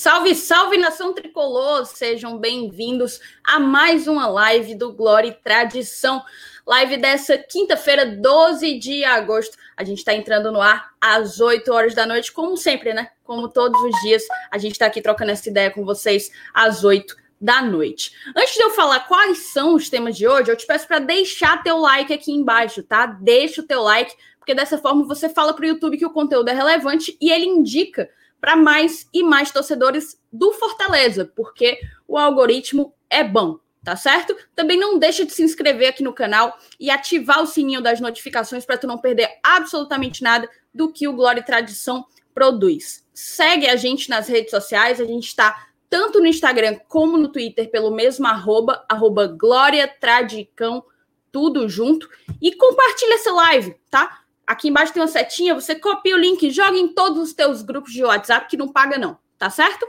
Salve, salve nação tricolor! Sejam bem-vindos a mais uma live do Glória e Tradição. Live dessa quinta-feira, 12 de agosto. A gente está entrando no ar às 8 horas da noite, como sempre, né? Como todos os dias, a gente está aqui trocando essa ideia com vocês às 8 da noite. Antes de eu falar quais são os temas de hoje, eu te peço para deixar teu like aqui embaixo, tá? Deixa o teu like, porque dessa forma você fala para o YouTube que o conteúdo é relevante e ele indica para mais e mais torcedores do Fortaleza, porque o algoritmo é bom, tá certo? Também não deixa de se inscrever aqui no canal e ativar o sininho das notificações para tu não perder absolutamente nada do que o Glória e Tradição produz. Segue a gente nas redes sociais, a gente está tanto no Instagram como no Twitter pelo mesmo arroba, arroba Glória Tradicão, tudo junto. E compartilha essa live, tá? Aqui embaixo tem uma setinha, você copia o link, joga em todos os teus grupos de WhatsApp que não paga não, tá certo?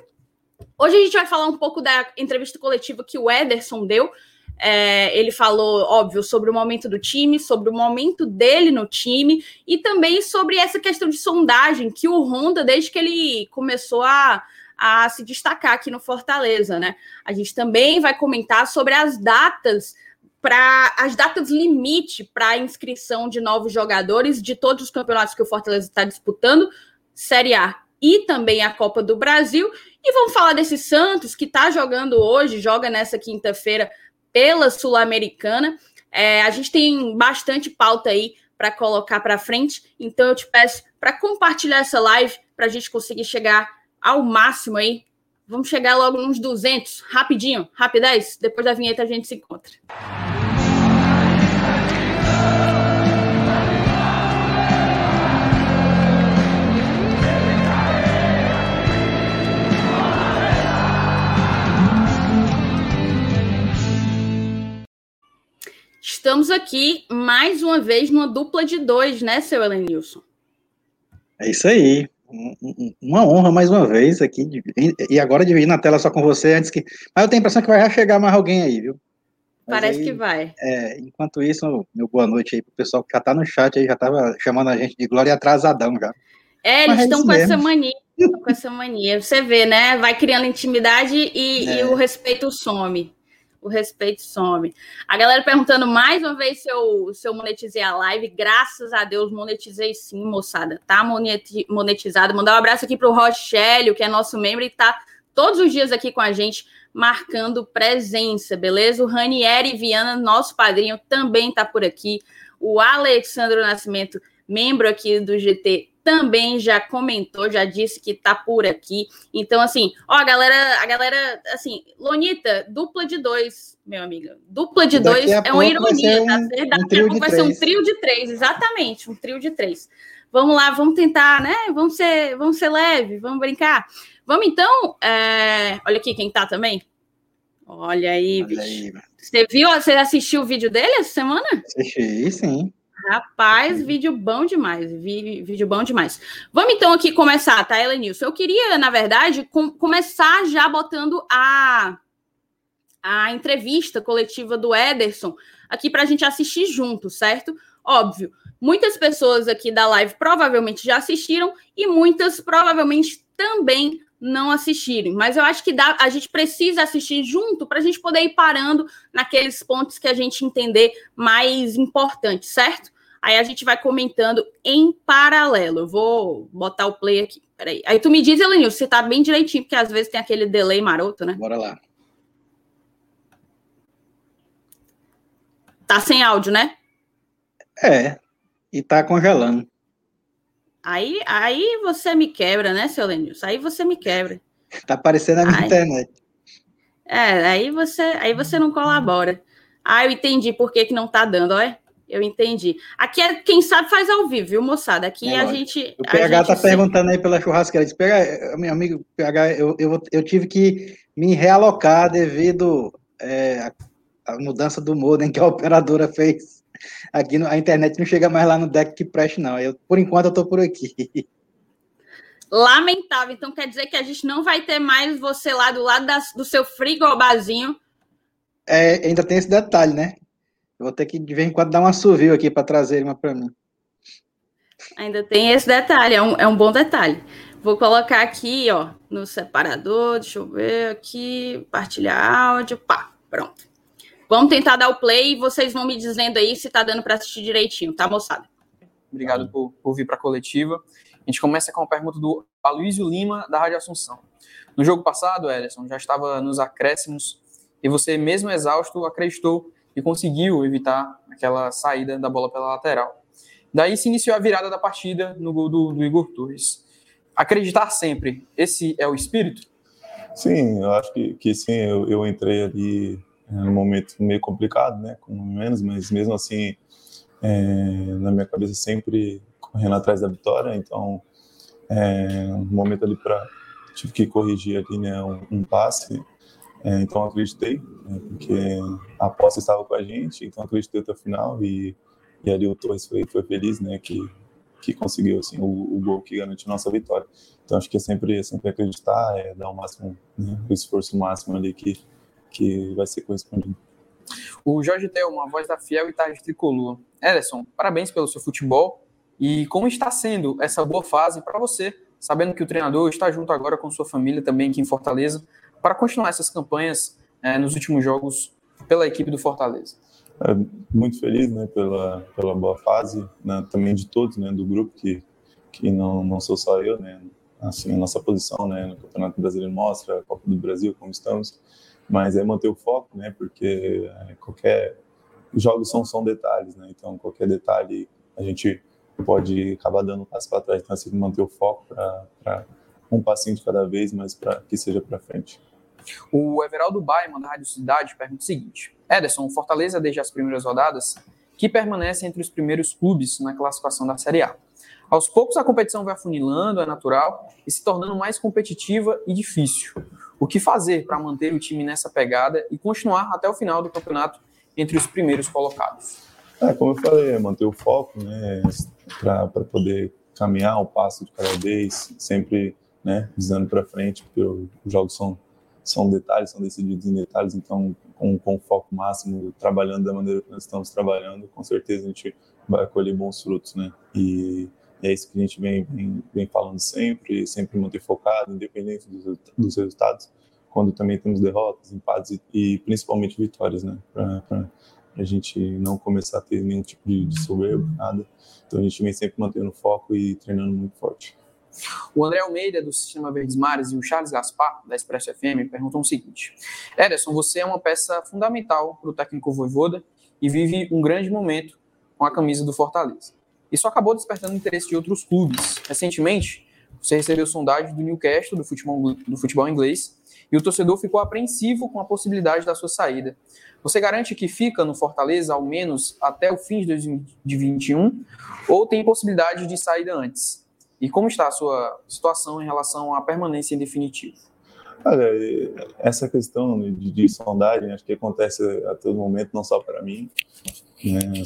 Hoje a gente vai falar um pouco da entrevista coletiva que o Ederson deu. É, ele falou, óbvio, sobre o momento do time, sobre o momento dele no time e também sobre essa questão de sondagem que o Honda, desde que ele começou a, a se destacar aqui no Fortaleza, né? A gente também vai comentar sobre as datas para as datas limite para inscrição de novos jogadores de todos os campeonatos que o Fortaleza está disputando, Série A e também a Copa do Brasil. E vamos falar desse Santos que está jogando hoje, joga nessa quinta-feira pela Sul-Americana. É, a gente tem bastante pauta aí para colocar para frente, então eu te peço para compartilhar essa live para a gente conseguir chegar ao máximo aí Vamos chegar logo nos 200, rapidinho, rapidez. Depois da vinheta a gente se encontra. Estamos aqui mais uma vez numa dupla de dois, né, seu Elenilson? É isso aí uma honra mais uma vez aqui, e agora dividir na tela só com você antes que. Mas eu tenho a impressão que vai já chegar mais alguém aí, viu? Mas Parece aí, que vai. É, enquanto isso, meu boa noite aí pro pessoal que já tá no chat aí, já tava chamando a gente de Glória atrasadão já. É, eles estão é com essa mania, com essa mania. Você vê, né? Vai criando intimidade e, é. e o respeito some o respeito some. A galera perguntando mais uma vez se eu, se eu monetizei a live. Graças a Deus, monetizei sim, moçada. Tá monetizado. Mandar um abraço aqui para o Rochelio, que é nosso membro e tá todos os dias aqui com a gente, marcando presença, beleza? O Ranieri Viana, nosso padrinho, também tá por aqui. O Alexandre Nascimento, membro aqui do GT, também já comentou, já disse que tá por aqui. Então, assim, ó, a galera, a galera, assim, Lonita, dupla de dois, meu amigo. Dupla de dois é uma ironia, um, tá certo? Daqui um a pouco vai três. ser um trio de três, exatamente, um trio de três. Vamos lá, vamos tentar, né? Vamos ser, vamos ser leve, vamos brincar. Vamos então, é... olha aqui quem tá também. Olha aí, olha bicho. Aí. Você viu, você assistiu o vídeo dele essa semana? Assisti, sim. Rapaz, vídeo bom demais, vídeo bom demais. Vamos então aqui começar, tá, Elenilson? Eu queria, na verdade, com, começar já botando a, a entrevista coletiva do Ederson aqui para a gente assistir junto, certo? Óbvio, muitas pessoas aqui da live provavelmente já assistiram e muitas provavelmente também não assistirem. Mas eu acho que dá, a gente precisa assistir junto para a gente poder ir parando naqueles pontos que a gente entender mais importantes, certo? Aí a gente vai comentando em paralelo. Eu vou botar o play aqui. Peraí. Aí tu me diz, Elenil, se tá bem direitinho, porque às vezes tem aquele delay maroto, né? Bora lá. Tá sem áudio, né? É. E tá congelando. Aí, aí você me quebra, né, seu Lenilson? Aí você me quebra. Tá aparecendo na minha aí, internet. É, aí você, aí você não colabora. Ah, eu entendi por que, que não tá dando, olha. Eu entendi. Aqui é quem sabe faz ao vivo, viu, moçada? Aqui é, a gente. O PH gente tá se... perguntando aí pela churrasqueira. Diz, PH, meu amigo PH, eu, eu, eu tive que me realocar devido é, à mudança do modem que a operadora fez. Aqui no, a internet não chega mais lá no deck que preste, não. Eu, por enquanto eu tô por aqui. Lamentável. Então quer dizer que a gente não vai ter mais você lá do lado do seu frigobazinho. É, ainda tem esse detalhe, né? Eu vou ter que de vez em quando dar um assovio aqui para trazer uma para mim. Ainda tem esse detalhe, é um, é um bom detalhe. Vou colocar aqui, ó, no separador. Deixa eu ver aqui. Partilhar áudio. Pá, pronto. Vamos tentar dar o play e vocês vão me dizendo aí se tá dando para assistir direitinho, tá, moçada? Obrigado por, por vir para a coletiva. A gente começa com a pergunta do Aloysio Lima, da Rádio Assunção. No jogo passado, Ederson, já estava nos acréscimos e você, mesmo exausto, acreditou e conseguiu evitar aquela saída da bola pela lateral. Daí se iniciou a virada da partida no gol do, do Igor Torres. Acreditar sempre, esse é o espírito? Sim, eu acho que, que sim, eu, eu entrei ali é, num momento meio complicado, né, com menos, mas mesmo assim, é, na minha cabeça sempre correndo atrás da vitória, então, é, um momento ali para tive que corrigir ali, né, um, um passe, é, então acreditei, né, porque a aposta estava com a gente, então acreditei até o final e, e ali o Torres foi, foi feliz, né, que, que conseguiu assim, o, o gol que garante nossa vitória. Então acho que é sempre, sempre acreditar, é dar o máximo, né, o esforço máximo ali que, que vai ser correspondido. O Jorge Thelma, voz da Fiel e Tarde Tricolor. Ederson, parabéns pelo seu futebol e como está sendo essa boa fase para você, sabendo que o treinador está junto agora com sua família também aqui em Fortaleza para continuar essas campanhas é, nos últimos jogos pela equipe do Fortaleza. É, muito feliz né, pela, pela boa fase, né, também de todos né, do grupo, que, que não, não sou só eu, né, assim, a nossa posição né, no Campeonato Brasileiro mostra, a Copa do Brasil, como estamos, mas é manter o foco, né, porque é, qualquer. Os jogos são, são detalhes, né, então qualquer detalhe a gente pode acabar dando um passo para trás, então sempre manter o foco para um passinho de cada vez, mas para que seja para frente. O Everaldo Baiman, da Rádio Cidade, pergunta o seguinte: Ederson, Fortaleza desde as primeiras rodadas, que permanece entre os primeiros clubes na classificação da Série A. Aos poucos a competição vai afunilando, é natural, e se tornando mais competitiva e difícil. O que fazer para manter o time nessa pegada e continuar até o final do campeonato entre os primeiros colocados? É, como eu falei, é manter o foco, né, para poder caminhar o passo de cada vez, sempre né, visando para frente, porque os jogos são são detalhes, são decididos em detalhes, então com, com foco máximo, trabalhando da maneira que nós estamos trabalhando, com certeza a gente vai colher bons frutos, né? E, e é isso que a gente vem, vem, vem falando sempre, sempre manter focado, independente dos, dos resultados, quando também temos derrotas, empates e, e principalmente vitórias, né? Para a gente não começar a ter nenhum tipo de, de soberbo, nada. Então a gente vem sempre mantendo foco e treinando muito forte. O André Almeida, do Sistema Verdes Mares, e o Charles Gaspar, da Expresso FM, perguntam o seguinte: Ederson, você é uma peça fundamental para o técnico Voivoda e vive um grande momento com a camisa do Fortaleza. Isso acabou despertando interesse de outros clubes. Recentemente, você recebeu sondagem do Newcastle, do futebol, do futebol inglês, e o torcedor ficou apreensivo com a possibilidade da sua saída. Você garante que fica no Fortaleza ao menos até o fim de 2021 ou tem possibilidade de saída antes? E como está a sua situação em relação à permanência em definitivo? Olha, essa questão de, de, sondagem acho que acontece a todo momento, não só para mim, né,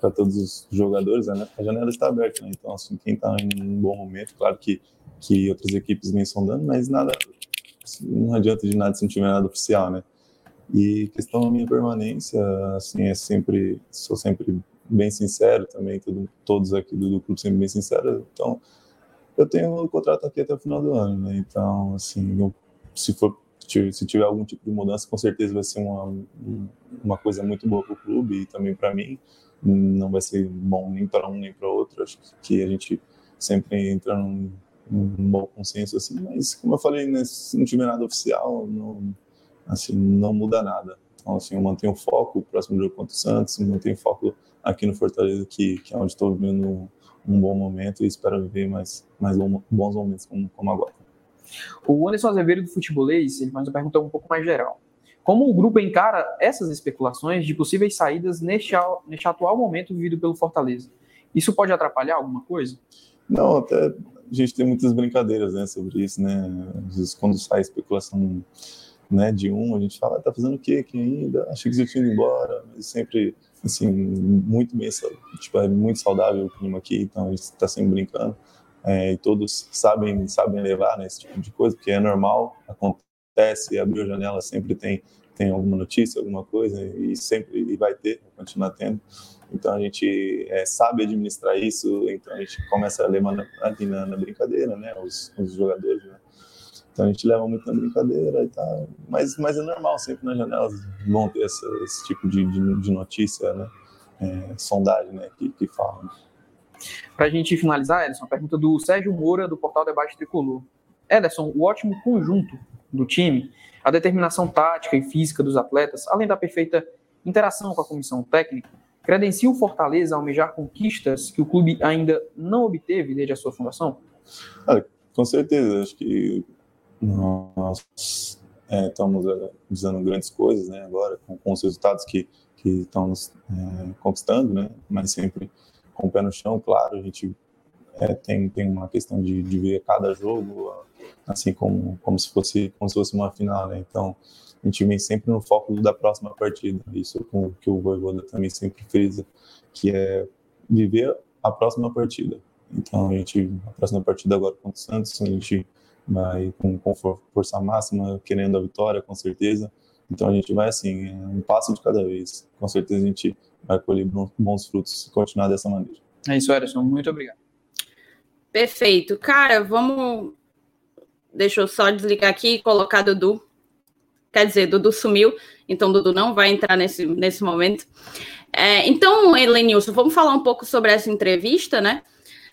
para todos os jogadores. Né, a janela está aberta, né, então assim, quem está em um bom momento, claro que, que outras equipes vêm sondando, mas nada, não adianta de nada se não tiver nada oficial, né? E questão da minha permanência, assim, é sempre, sou sempre bem sincero também, todo, todos aqui do, do clube sempre bem sincero, então eu tenho um contrato aqui até o final do ano, né? Então, assim, se for se tiver algum tipo de mudança, com certeza vai ser uma, uma coisa muito boa para o clube e também para mim. Não vai ser bom nem para um nem para outro. Acho que a gente sempre entra num, num bom consenso assim. Mas como eu falei, né, se não tiver nada oficial, não, assim, não muda nada. Então, assim, eu mantenho o foco, o próximo jogo contra o Santos, mantenho o foco aqui no Fortaleza, que, que é onde estou vivendo um bom momento e espero viver mais, mais bons momentos como, como agora. O Anderson Azevedo do Futebolês, ele faz uma pergunta um pouco mais geral. Como o grupo encara essas especulações de possíveis saídas neste, neste atual momento vivido pelo Fortaleza? Isso pode atrapalhar alguma coisa? Não, até a gente tem muitas brincadeiras né, sobre isso, né? Às vezes quando sai especulação né, de um, a gente fala, ah, tá fazendo o quê aqui ainda? Achei que você tinha ido embora, mas sempre assim, muito bem, tipo, é muito saudável o clima aqui, então a gente está sempre brincando, é, e todos sabem, sabem levar, né, esse tipo de coisa, porque é normal, acontece, abriu a janela sempre tem, tem alguma notícia, alguma coisa, e sempre e vai ter, vai continuar tendo, Então a gente é, sabe administrar isso, então a gente começa a levar na, na brincadeira, né? Os, os jogadores, né? Então a gente leva muito na brincadeira e tal. Mas, mas é normal, sempre nas janelas vão ter essa, esse tipo de, de, de notícia, né? É, sondagem, né? Que, que falam. Para a gente finalizar, Ederson, a pergunta do Sérgio Moura, do portal Debate Tricolor. Ederson, o ótimo conjunto do time, a determinação tática e física dos atletas, além da perfeita interação com a comissão técnica, credencia o Fortaleza a almejar conquistas que o clube ainda não obteve desde a sua fundação? Ah, com certeza, acho que nós é, estamos é, grandes coisas né, agora, com, com os resultados que, que estamos é, conquistando, né, mas sempre com o pé no chão, claro, a gente é, tem, tem uma questão de, de ver cada jogo assim como, como, se fosse, como se fosse uma final, né? Então, a gente vem sempre no foco da próxima partida. Isso com que o Voivoda também sempre frisa, que é viver a próxima partida. Então, a gente, a próxima partida agora contra o Santos, a gente vai com, com força máxima, querendo a vitória, com certeza. Então, a gente vai assim, um passo de cada vez. Com certeza, a gente vai colher bons frutos se continuar dessa maneira. É isso, Erison. Muito obrigado. Perfeito. Cara, vamos. Deixa eu só desligar aqui e colocar Dudu. Quer dizer, Dudu sumiu, então Dudu não vai entrar nesse, nesse momento. É, então, Helenilson, vamos falar um pouco sobre essa entrevista, né?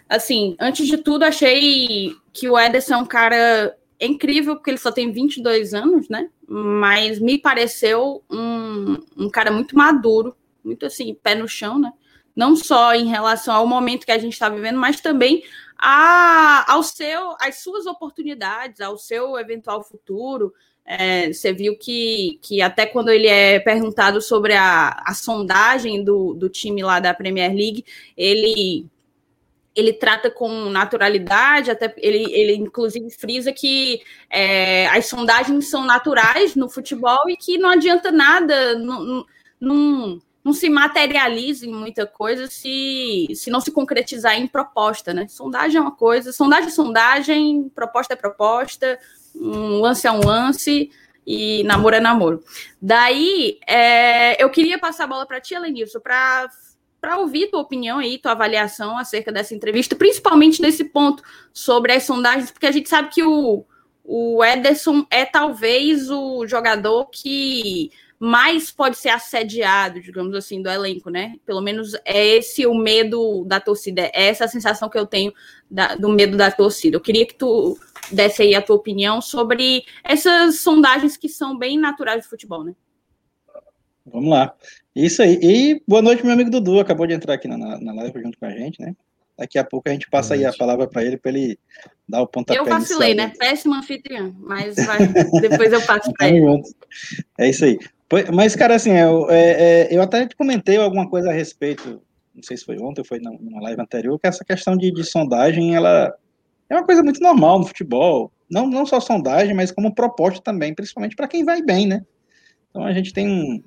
Assim, antes de tudo, achei que o Ederson é um cara incrível, porque ele só tem 22 anos, né? Mas me pareceu um, um cara muito maduro, muito assim, pé no chão, né? Não só em relação ao momento que a gente está vivendo, mas também a, ao seu, às suas oportunidades, ao seu eventual futuro. É, você viu que, que até quando ele é perguntado sobre a, a sondagem do, do time lá da Premier League, ele ele trata com naturalidade, até ele, ele inclusive frisa que é, as sondagens são naturais no futebol e que não adianta nada, não, não, não se materializa em muita coisa se, se não se concretizar em proposta, né? Sondagem é uma coisa, sondagem é sondagem, proposta é proposta, um lance é um lance e namoro é namoro. Daí, é, eu queria passar a bola para ti, Lenilson, para para ouvir tua opinião aí, tua avaliação acerca dessa entrevista, principalmente nesse ponto sobre as sondagens, porque a gente sabe que o, o Ederson é talvez o jogador que mais pode ser assediado, digamos assim, do elenco, né? Pelo menos é esse o medo da torcida, é essa a sensação que eu tenho da, do medo da torcida. Eu queria que tu desse aí a tua opinião sobre essas sondagens que são bem naturais do futebol, né? Vamos lá. Isso aí. E boa noite, meu amigo Dudu. Acabou de entrar aqui na, na live junto com a gente, né? Daqui a pouco a gente passa aí a palavra para ele, para ele dar o pontapé Eu vacilei, né? Péssimo anfitriã, mas vai, depois eu passo para ele. É isso aí. Mas, cara, assim, eu, é, é, eu até te comentei alguma coisa a respeito, não sei se foi ontem ou foi numa live anterior, que essa questão de, de sondagem, ela é uma coisa muito normal no futebol. Não, não só sondagem, mas como proposta também, principalmente para quem vai bem, né? Então a gente tem um,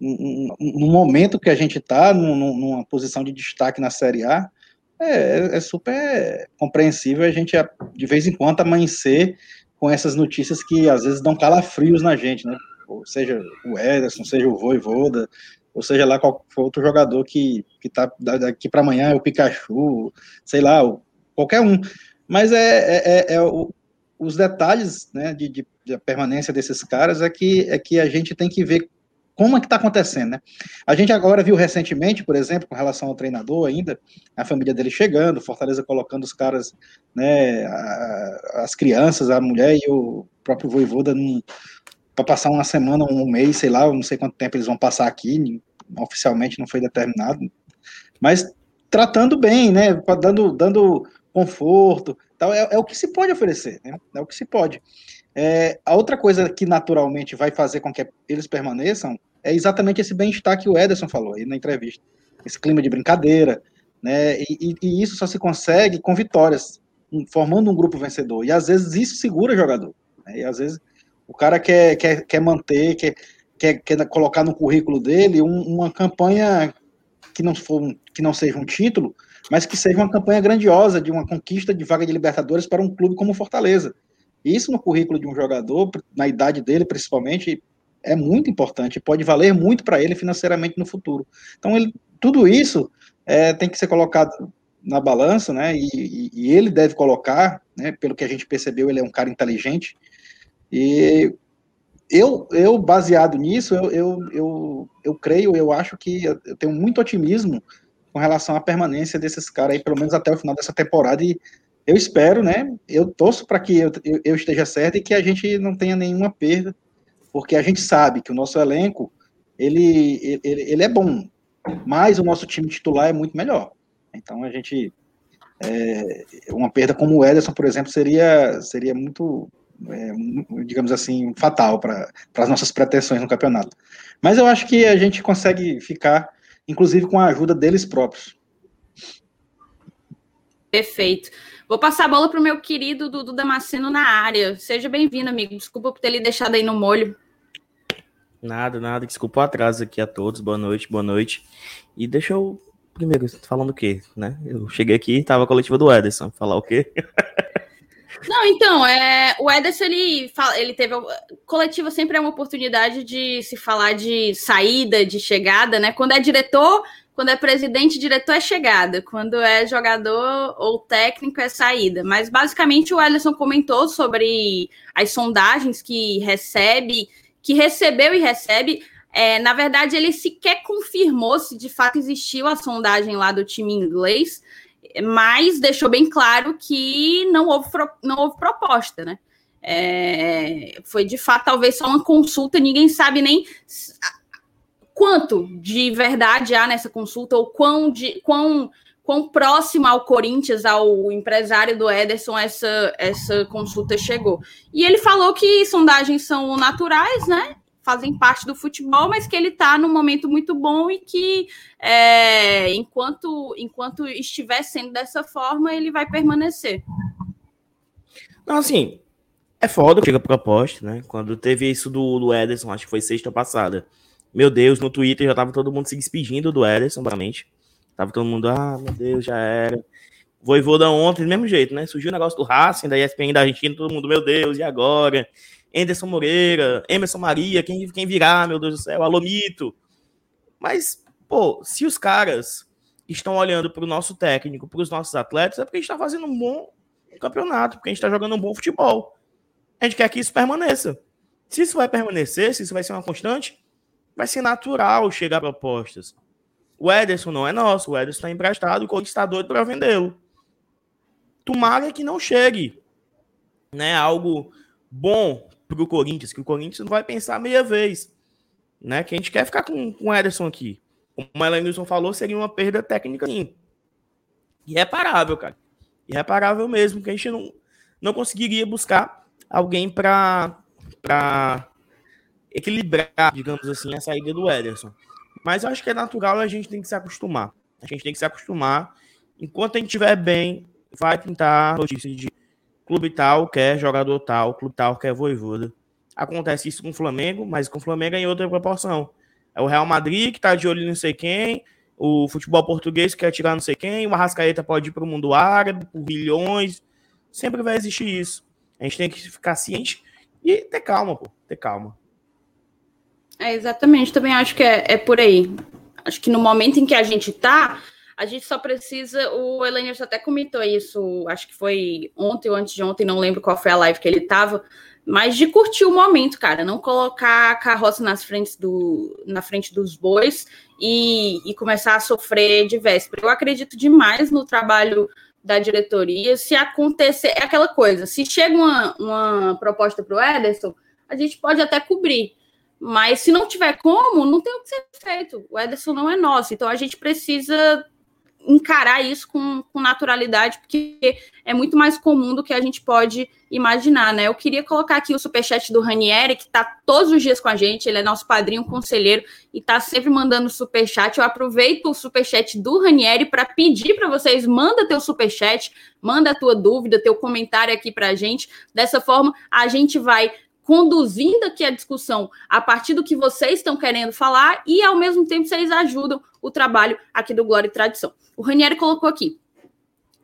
um momento que a gente está num, numa posição de destaque na Série A, é, é, super compreensível a gente, de vez em quando, amanhecer com essas notícias que às vezes dão calafrios na gente, né? ou seja o Ederson, seja o Voivoda, ou seja lá qual for outro jogador que, que tá daqui para amanhã, é o Pikachu, sei lá, qualquer um. Mas é, é, é, é o, os detalhes né, de, de, de, permanência desses caras é que, é que a gente tem que ver como é que está acontecendo, né? A gente agora viu recentemente, por exemplo, com relação ao treinador ainda, a família dele chegando, Fortaleza colocando os caras, né, a, as crianças, a mulher e o próprio Voivoda para passar uma semana, um mês, sei lá, não sei quanto tempo eles vão passar aqui, oficialmente não foi determinado, mas tratando bem, né, dando, dando conforto, tal, é, é o que se pode oferecer, né, é o que se pode. É, a outra coisa que naturalmente vai fazer com que eles permaneçam é exatamente esse bem-estar que o Ederson falou aí na entrevista, esse clima de brincadeira, né, e, e isso só se consegue com vitórias, formando um grupo vencedor, e às vezes isso segura o jogador, né, e às vezes o cara quer, quer, quer manter, quer, quer, quer colocar no currículo dele um, uma campanha que não, for, que não seja um título, mas que seja uma campanha grandiosa de uma conquista de vaga de Libertadores para um clube como Fortaleza. Isso no currículo de um jogador, na idade dele principalmente, é muito importante, pode valer muito para ele financeiramente no futuro. Então ele tudo isso é, tem que ser colocado na balança, né? E, e, e, ele deve colocar, né? Pelo que a gente percebeu, ele é um cara inteligente. E eu, eu baseado nisso, eu, eu, eu, eu creio, eu acho que eu tenho muito otimismo com relação à permanência desses caras aí, pelo menos até o final dessa temporada. E eu espero, né? Eu torço para que eu, eu, eu, esteja certo e que a gente não tenha nenhuma perda, porque a gente sabe que o nosso elenco ele, ele, ele é bom, mas o nosso time titular é muito melhor. Então a gente é, uma perda como o Ederson, por exemplo, seria seria muito é, digamos assim fatal para as nossas pretensões no campeonato. Mas eu acho que a gente consegue ficar, inclusive com a ajuda deles próprios. Perfeito. Vou passar a bola para o meu querido Dudu Damasceno na área. Seja bem-vindo, amigo. Desculpa por ter lhe deixado aí no molho. Nada, nada. Desculpa o atraso aqui a todos. Boa noite, boa noite. E deixa eu primeiro falando o quê, né? Eu cheguei aqui e tava a coletiva do Ederson. Falar o quê? Não, então, é, o Ederson, ele, ele teve. Coletiva sempre é uma oportunidade de se falar de saída, de chegada, né? Quando é diretor, quando é presidente, diretor é chegada. Quando é jogador ou técnico, é saída. Mas basicamente o Ederson comentou sobre as sondagens que recebe, que recebeu e recebe. É, na verdade, ele sequer confirmou se de fato existiu a sondagem lá do time inglês, mas deixou bem claro que não houve, não houve proposta, né? É, foi de fato talvez só uma consulta, ninguém sabe nem quanto de verdade há nessa consulta ou quão, de, quão, quão próximo ao Corinthians, ao empresário do Ederson, essa, essa consulta chegou. E ele falou que sondagens são naturais, né? fazem parte do futebol, mas que ele está num momento muito bom e que é, enquanto, enquanto estiver sendo dessa forma, ele vai permanecer. Não, assim, é foda que chega proposta, né? Quando teve isso do, do Ederson, acho que foi sexta passada. Meu Deus, no Twitter já tava todo mundo se despedindo do Ederson, basicamente. Tava todo mundo, ah, meu Deus, já era. Voivoda ontem, do mesmo jeito, né? Surgiu o negócio do Racing, da ESPN da Argentina, todo mundo, meu Deus, e agora? Anderson Moreira, Emerson Maria, quem, quem virá, meu Deus do céu, Alomito. Mas, pô, se os caras estão olhando para o nosso técnico, para os nossos atletas, é porque a gente está fazendo um bom campeonato, porque a gente está jogando um bom futebol. A gente quer que isso permaneça. Se isso vai permanecer, se isso vai ser uma constante, vai ser natural chegar propostas. O Ederson não é nosso, o Ederson está emprestado, o Corinthians está doido para vendê-lo. Tomara que não chegue né, algo bom para o Corinthians, que o Corinthians não vai pensar meia vez. Né? Que a gente quer ficar com, com o Ederson aqui. Como o Elenilson falou, seria uma perda técnica sim. Irreparável, cara. Irreparável mesmo, que a gente não, não conseguiria buscar alguém para equilibrar, digamos assim, a saída do Ederson. Mas eu acho que é natural a gente tem que se acostumar. A gente tem que se acostumar. Enquanto a gente estiver bem, vai tentar notícias de clube tal quer jogador tal, clube tal quer voivoda. Acontece isso com o Flamengo, mas com o Flamengo é em outra proporção. É o Real Madrid que tá de olho em não sei quem, o futebol português quer tirar não sei quem, o Arrascaeta pode ir para o mundo árabe por bilhões. Sempre vai existir isso. A gente tem que ficar ciente e ter calma, pô, ter calma. É, exatamente, também acho que é, é por aí. Acho que no momento em que a gente tá, a gente só precisa. O Elenilson até comentou isso, acho que foi ontem ou antes de ontem, não lembro qual foi a live que ele estava, mas de curtir o momento, cara, não colocar a carroça nas frentes do, na frente dos bois e, e começar a sofrer de véspera. Eu acredito demais no trabalho da diretoria. Se acontecer, é aquela coisa: se chega uma, uma proposta para o Ederson, a gente pode até cobrir. Mas se não tiver como, não tem o que ser feito. O Ederson não é nosso. Então a gente precisa encarar isso com, com, naturalidade, porque é muito mais comum do que a gente pode imaginar, né? Eu queria colocar aqui o superchat do Ranieri, que está todos os dias com a gente, ele é nosso padrinho conselheiro e está sempre mandando superchat. Eu aproveito o superchat do Ranieri para pedir para vocês, manda teu superchat, manda a tua dúvida, teu comentário aqui para a gente. Dessa forma, a gente vai conduzindo aqui a discussão a partir do que vocês estão querendo falar e, ao mesmo tempo, vocês ajudam o trabalho aqui do Glória e Tradição. O Ranieri colocou aqui.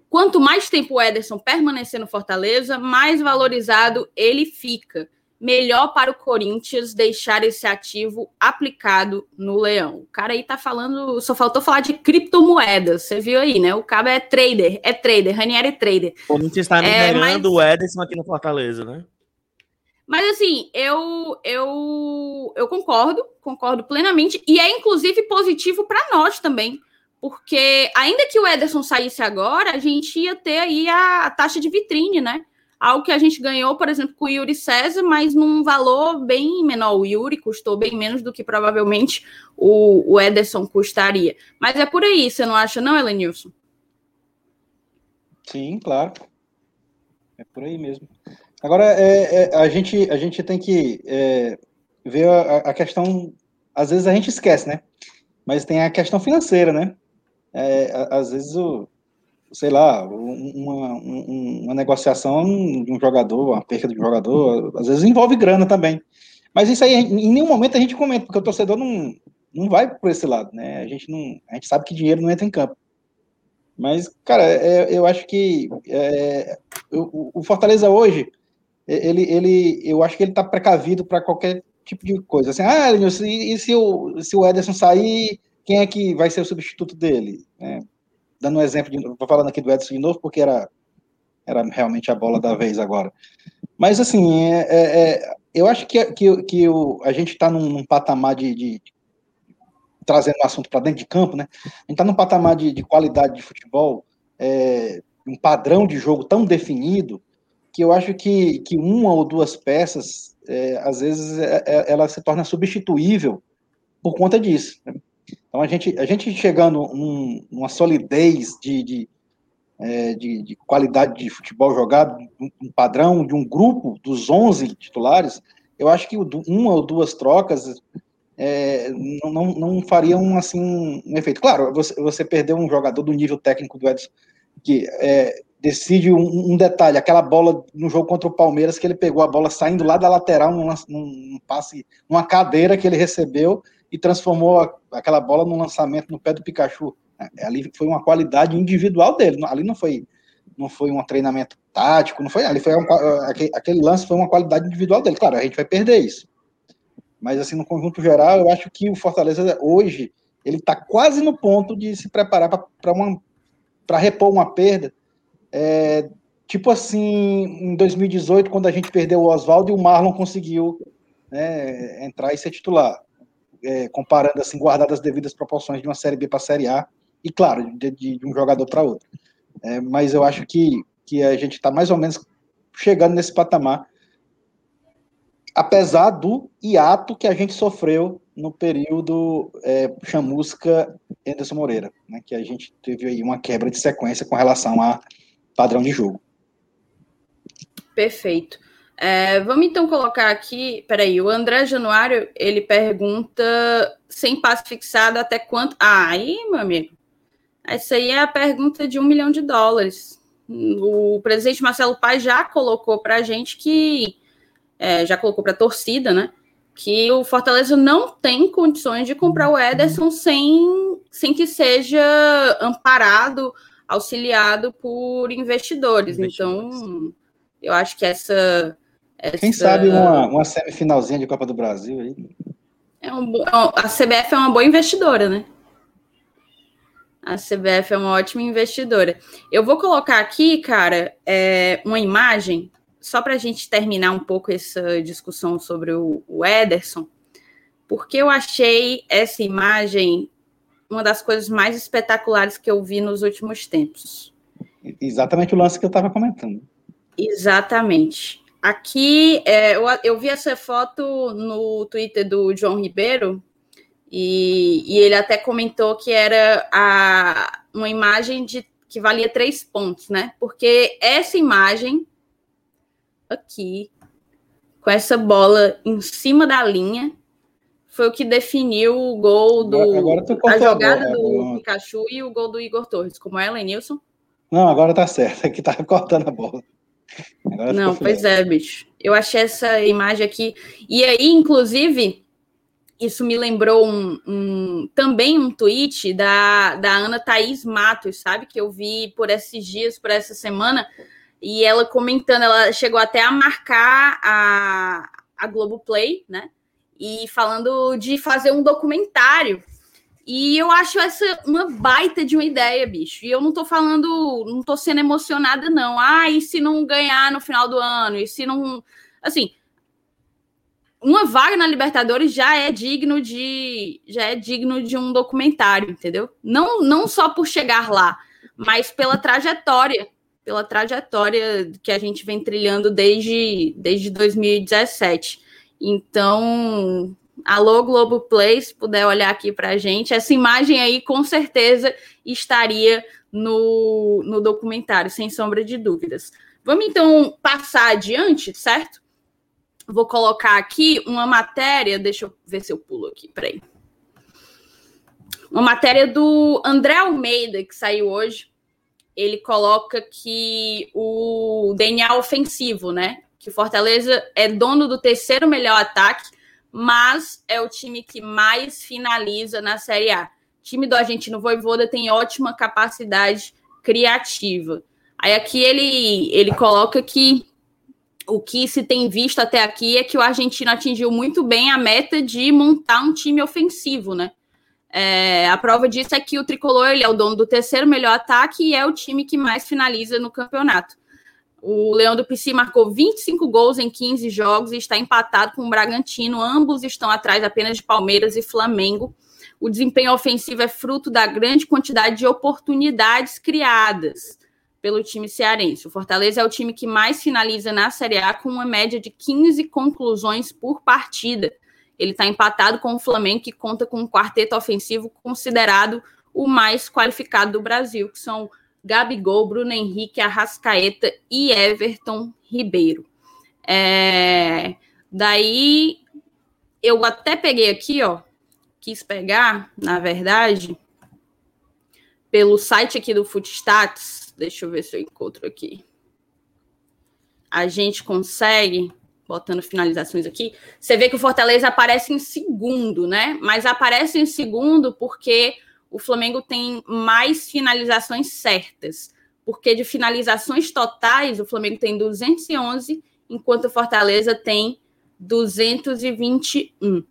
Quanto mais tempo o Ederson permanecer no Fortaleza, mais valorizado ele fica. melhor para o Corinthians deixar esse ativo aplicado no Leão. O cara aí tá falando, só faltou falar de criptomoedas. Você viu aí, né? O cara é trader, é trader, Ranieri é trader. O Corinthians está minerando é, mas... o Ederson aqui no Fortaleza, né? Mas assim, eu eu eu concordo, concordo plenamente e é inclusive positivo para nós também, porque ainda que o Ederson saísse agora, a gente ia ter aí a taxa de vitrine, né? Algo que a gente ganhou, por exemplo, com o Yuri César, mas num valor bem menor. O Yuri custou bem menos do que provavelmente o, o Ederson custaria. Mas é por aí, você não acha, não, Elenilson? Sim, claro. É por aí mesmo. Agora, é, é, a, gente, a gente tem que é, ver a, a, questão. Às vezes a gente esquece, né? Mas tem a questão financeira, né? É, às vezes o, sei lá, uma, uma negociação de um jogador, uma perca de um jogador, às vezes envolve grana também. Mas isso aí, em nenhum momento a gente comenta, porque o torcedor não, não vai por esse lado, né? A gente, não, a gente sabe que dinheiro não entra em campo. Mas, cara, é, eu acho que é, o, o, Fortaleza hoje, ele, ele, eu acho que ele está precavido para qualquer tipo de coisa. Assim, ah, e, e se, o, se o Ederson sair, quem é que vai ser o substituto dele? É, dando um exemplo, vou falando aqui do Edson de novo, porque era, era realmente a bola da vez agora. Mas, assim, é, é, é eu acho que, que, que o, a gente está num, num, patamar de, de trazendo o assunto para dentro de campo, né? A gente está num patamar de, de, qualidade de futebol, é, um padrão de jogo tão definido, que eu acho que, que uma ou duas peças, é, às vezes, é, é ela se torna substituível por conta disso. Né? Então, a gente, a gente chegando num, numa solidez de, de, é, de, de, qualidade de futebol jogado, um padrão de um grupo dos 11 titulares, eu acho que uma ou duas trocas é, não, não, não, fariam assim um efeito. Claro, você, você perdeu um jogador do nível técnico do Edson, que é, decide um, um, detalhe, aquela bola no jogo contra o Palmeiras, que ele pegou a bola saindo lá da lateral, num, num passe, numa cadeira que ele recebeu, e transformou a, aquela bola num lançamento no pé do Pikachu. É, ali foi uma qualidade individual dele. Ali não foi não foi um treinamento tático, não foi ali foi um, aquele, aquele, lance foi uma qualidade individual dele. Claro, a gente vai perder isso. Mas assim no conjunto geral, eu acho que o Fortaleza hoje ele está quase no ponto de se preparar para repor uma perda. É, tipo assim, em 2018, quando a gente perdeu o Oswaldo e o Marlon conseguiu né, entrar e ser titular é, comparando assim, guardado as devidas proporções de uma Série B para a Série A, e claro, de, de, de um jogador para outro. É, mas eu acho que, que a gente está mais ou menos chegando nesse patamar, apesar do hiato que a gente sofreu no período é, chamusca Anderson Moreira, né, que a gente teve aí uma quebra de sequência com relação a padrão de jogo. Perfeito. É, vamos então colocar aqui, peraí, o André Januário, ele pergunta sem passe fixado até quanto... Ah, aí, meu amigo, essa aí é a pergunta de um milhão de dólares. O presidente Marcelo Paes já colocou para a gente que, é, já colocou para a torcida, né, que o Fortaleza não tem condições de comprar o Ederson sem, sem que seja amparado, auxiliado por investidores. investidores. Então, eu acho que essa essa... Quem sabe uma, uma semifinalzinha de Copa do Brasil aí. É um, a CBF é uma boa investidora, né? A CBF é uma ótima investidora. Eu vou colocar aqui, cara, é, uma imagem, só para a gente terminar um pouco essa discussão sobre o, o Ederson, porque eu achei essa imagem uma das coisas mais espetaculares que eu vi nos últimos tempos. Exatamente o lance que eu estava comentando. Exatamente. Aqui, é, eu, eu, vi essa foto no Twitter do João Ribeiro, e, e ele até comentou que era a, uma imagem de, que valia três pontos, né? Porque essa imagem aqui, com essa bola em cima da linha, foi o que definiu o gol do. Agora, agora a jogada do Pikachu e o gol do Igor Torres. Como é, Lenilson? Não, agora tá certo, é que tá cortando a bola. Agora Não, pois é, bicho. Eu achei essa imagem aqui. E aí, inclusive, isso me lembrou um, um, também um tweet da, da Ana Thaís Matos, sabe? Que eu vi por esses dias, por essa semana, e ela comentando, ela chegou até a marcar a, a Globoplay, né? E falando de fazer um documentário. E eu acho essa uma baita de uma ideia, bicho. E eu não tô falando, não tô sendo emocionada, não. Ah, e se não ganhar no final do ano? E se não. Assim, uma vaga na Libertadores já é digno de já é digno de um documentário, entendeu? Não, não só por chegar lá, mas pela trajetória, pela trajetória que a gente vem trilhando desde, desde 2017. Então, alô Globoplay, se puder olhar aqui para a gente, essa imagem aí com certeza estaria no, no documentário, sem sombra de dúvidas. Vamos então passar adiante, certo? Vou colocar aqui uma matéria, deixa eu ver se eu pulo aqui, peraí. Uma matéria do André Almeida, que saiu hoje. Ele coloca que o DNA ofensivo, né? Que Fortaleza é dono do terceiro melhor ataque, mas é o time que mais finaliza na Série A. O time do Argentino Voivoda tem ótima capacidade criativa. Aí aqui ele, ele coloca que o que se tem visto até aqui é que o argentino atingiu muito bem a meta de montar um time ofensivo, né? É, a prova disso é que o tricolor ele é o dono do terceiro melhor ataque e é o time que mais finaliza no campeonato. O Leão do marcou 25 gols em 15 jogos e está empatado com o Bragantino. Ambos estão atrás apenas de Palmeiras e Flamengo. O desempenho ofensivo é fruto da grande quantidade de oportunidades criadas pelo time cearense. O Fortaleza é o time que mais finaliza na Série A com uma média de 15 conclusões por partida. Ele está empatado com o Flamengo, que conta com um quarteto ofensivo considerado o mais qualificado do Brasil, que são Gabigol, Bruno Henrique, Arrascaeta e Everton Ribeiro. É... Daí eu até peguei aqui, ó, quis pegar, na verdade, pelo site aqui do Footstats, Deixa eu ver se eu encontro aqui. A gente consegue, botando finalizações aqui, você vê que o Fortaleza aparece em segundo, né? Mas aparece em segundo porque o Flamengo tem mais finalizações certas. Porque de finalizações totais, o Flamengo tem 211, enquanto o Fortaleza tem 221.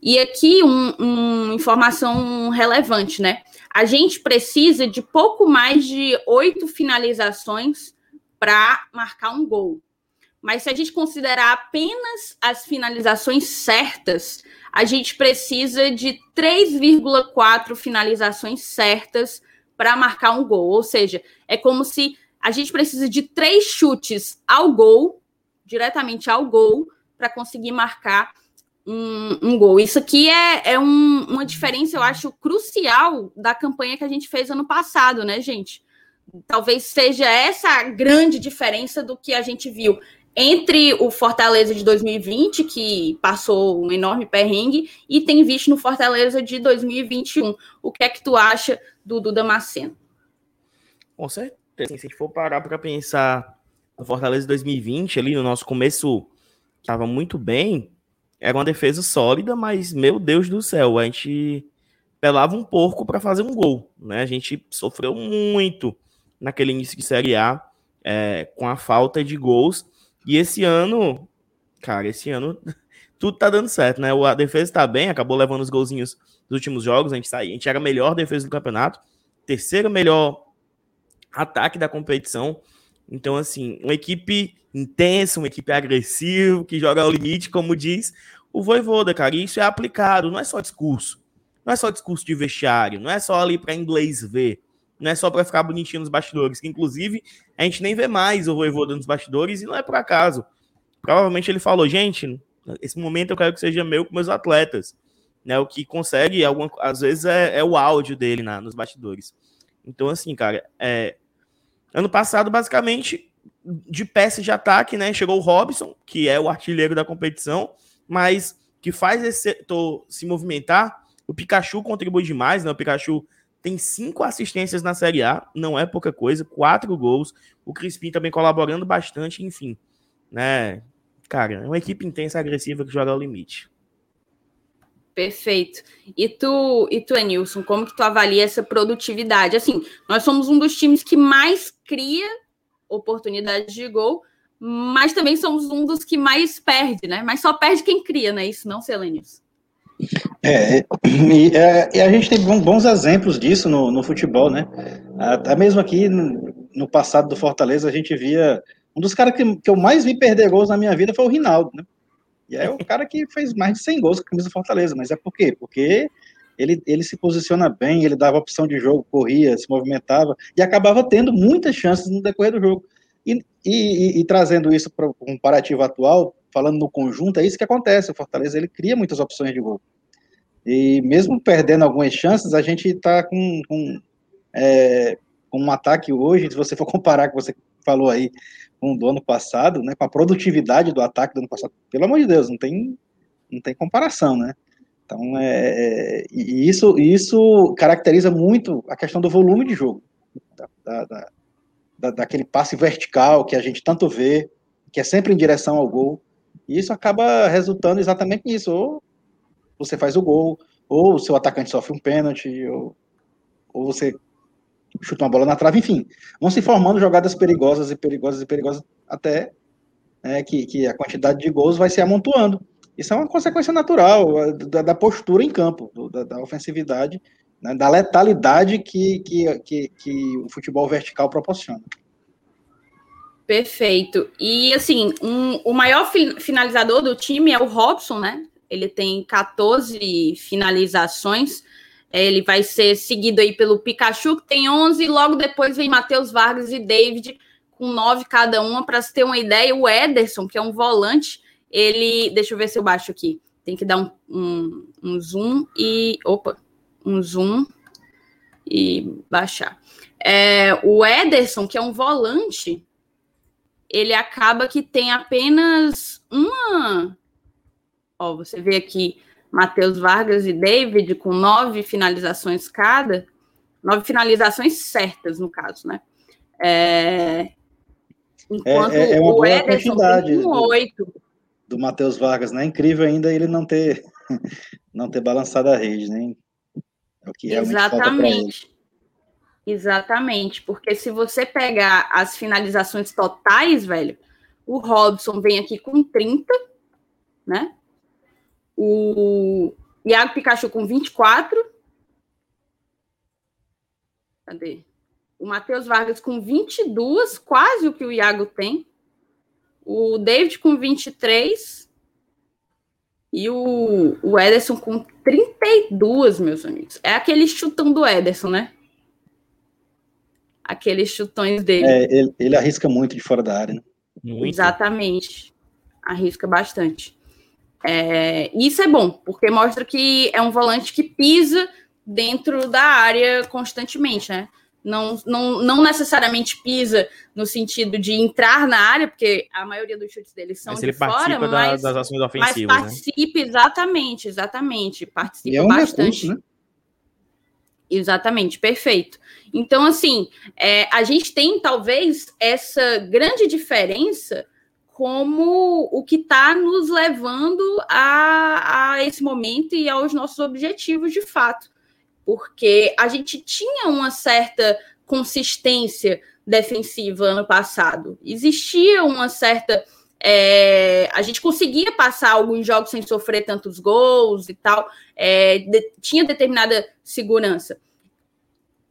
E aqui uma um informação relevante, né? A gente precisa de pouco mais de oito finalizações para marcar um gol. Mas se a gente considerar apenas as finalizações certas, a gente precisa de 3,4 finalizações certas para marcar um gol. Ou seja, é como se a gente precisa de três chutes ao gol, diretamente ao gol, para conseguir marcar um, um, gol. Isso aqui é, é um, uma diferença, eu acho, crucial da campanha que a gente fez ano passado, né, gente? Talvez seja essa a grande diferença do que a gente viu entre o Fortaleza de 2020, que passou um enorme perrengue, e tem visto no Fortaleza de 2021. O que é que tu acha do Duda Maceno? Com certeza. Se a gente for parar para pensar no Fortaleza de 2020, ali no nosso começo, estava muito bem, era uma defesa sólida, mas, meu Deus do céu, a gente pelava um porco para fazer um gol. Né? A gente sofreu muito naquele início de Série A é, com a falta de gols. E esse ano, cara, esse ano tudo tá dando certo, né? A defesa tá bem, acabou levando os golzinhos dos últimos jogos. A gente, saiu, a gente era a melhor defesa do campeonato, terceiro melhor ataque da competição. Então, assim, uma equipe intensa, uma equipe agressiva, que joga ao limite, como diz o Voivoda, cara. E isso é aplicado, não é só discurso. Não é só discurso de vestiário, não é só ali para inglês ver, não é só para ficar bonitinho nos bastidores, que inclusive a gente nem vê mais o Voivoda nos bastidores e não é por acaso. Provavelmente ele falou, gente, esse momento eu quero que seja meu com meus atletas. Né, o que consegue, alguma, às vezes, é, é o áudio dele na, nos bastidores. Então, assim, cara, é, ano passado, basicamente, de peça de ataque, né? Chegou o Robson, que é o artilheiro da competição, mas que faz esse setor se movimentar. O Pikachu contribui demais, né? O Pikachu tem cinco assistências na Série A, não é pouca coisa, quatro gols. O Crispim também colaborando bastante, enfim, né? Cara, é uma equipe intensa, agressiva que joga ao limite. Perfeito. E tu, e tu, Enilson, como que tu avalia essa produtividade? Assim, nós somos um dos times que mais cria oportunidades de gol, mas também somos um dos que mais perde, né? Mas só perde quem cria, né? Isso não, Selenius? É, e, é, e, a gente tem bons exemplos disso no, no futebol, né? Até mesmo aqui no, no, passado do Fortaleza, a gente via. Um dos caras que, que eu mais vi perder gols na minha vida foi o Rinaldo, né? E é o cara que fez mais de 100 gols com a camisa do Fortaleza. Mas é por quê? Porque ele, ele se posiciona bem, ele dava opção de jogo, corria, se movimentava e acabava tendo muitas chances no decorrer do jogo. E, e, e trazendo isso para o comparativo atual, falando no conjunto, é isso que acontece. O Fortaleza ele cria muitas opções de gol. E mesmo perdendo algumas chances, a gente está com, com, é, com, um ataque hoje, se você for comparar com você falou aí com o do ano passado, né, com a produtividade do ataque do ano passado, pelo amor de Deus, não tem, não tem comparação, né? Então, é, é e isso, isso caracteriza muito a questão do volume de jogo, da, da, da, daquele passe vertical que a gente tanto vê, que é sempre em direção ao gol, e isso acaba resultando exatamente nisso, ou você faz o gol, ou o seu atacante sofre um pênalti, ou, ou você chuta uma bola na trave, enfim, vão se formando jogadas perigosas e perigosas e perigosas até é, que, que a quantidade de gols vai se amontoando. Isso é uma consequência natural da, da postura em campo, da, da, ofensividade, né, da letalidade que, que, que, que, o futebol vertical proporciona. Perfeito. E assim, um, o maior finalizador do time é o Robson, né? Ele tem 14 finalizações. Ele vai ser seguido aí pelo Pikachu, que tem 11, e logo depois vem Matheus Vargas e David, com 9 cada uma. Para se ter uma ideia, o Ederson, que é um volante, ele. Deixa eu ver se eu baixo aqui. Tem que dar um, um, um zoom e. Opa! Um zoom e baixar. É, o Ederson, que é um volante, ele acaba que tem apenas uma. Ó, você vê aqui Matheus Vargas e David com nove finalizações cada, nove finalizações certas, no caso, né? É, enquanto é, é uma o Ederson tem um oito do Matheus Vargas, né? Incrível ainda ele não ter não ter balançado a rede, né? É o que realmente Exatamente. Exatamente, porque se você pegar as finalizações totais, velho, o Robson vem aqui com 30, né? O Iago Pikachu com 24. Cadê? O Matheus Vargas com 22, quase o que o Iago tem o David com 23 e o, o Ederson com 32, meus amigos. É aquele chutão do Ederson, né? Aqueles chutões dele. É, ele, ele arrisca muito de fora da área, né? Muito. Exatamente. Arrisca bastante. É, isso é bom, porque mostra que é um volante que pisa dentro da área constantemente, né? não, não, não necessariamente pisa no sentido de entrar na área, porque a maioria dos chutes dele são mas de fora, da, mas, das ações ofensivas, mas né? participa né? exatamente, exatamente, participa é um bastante. Recurso, né? Exatamente, perfeito. Então, assim, é, a gente tem talvez essa grande diferença como o que está nos levando a, a esse momento e aos nossos objetivos de fato porque a gente tinha uma certa consistência defensiva ano passado. Existia uma certa. É, a gente conseguia passar alguns jogos sem sofrer tantos gols e tal, é, de, tinha determinada segurança.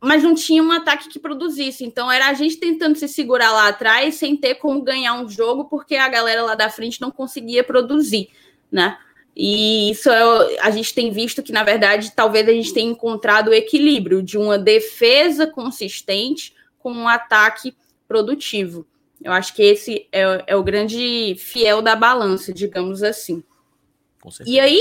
Mas não tinha um ataque que produzisse. Então era a gente tentando se segurar lá atrás sem ter como ganhar um jogo, porque a galera lá da frente não conseguia produzir, né? E isso é, a gente tem visto que, na verdade, talvez a gente tenha encontrado o equilíbrio de uma defesa consistente com um ataque produtivo. Eu acho que esse é, é o grande fiel da balança, digamos assim. E aí,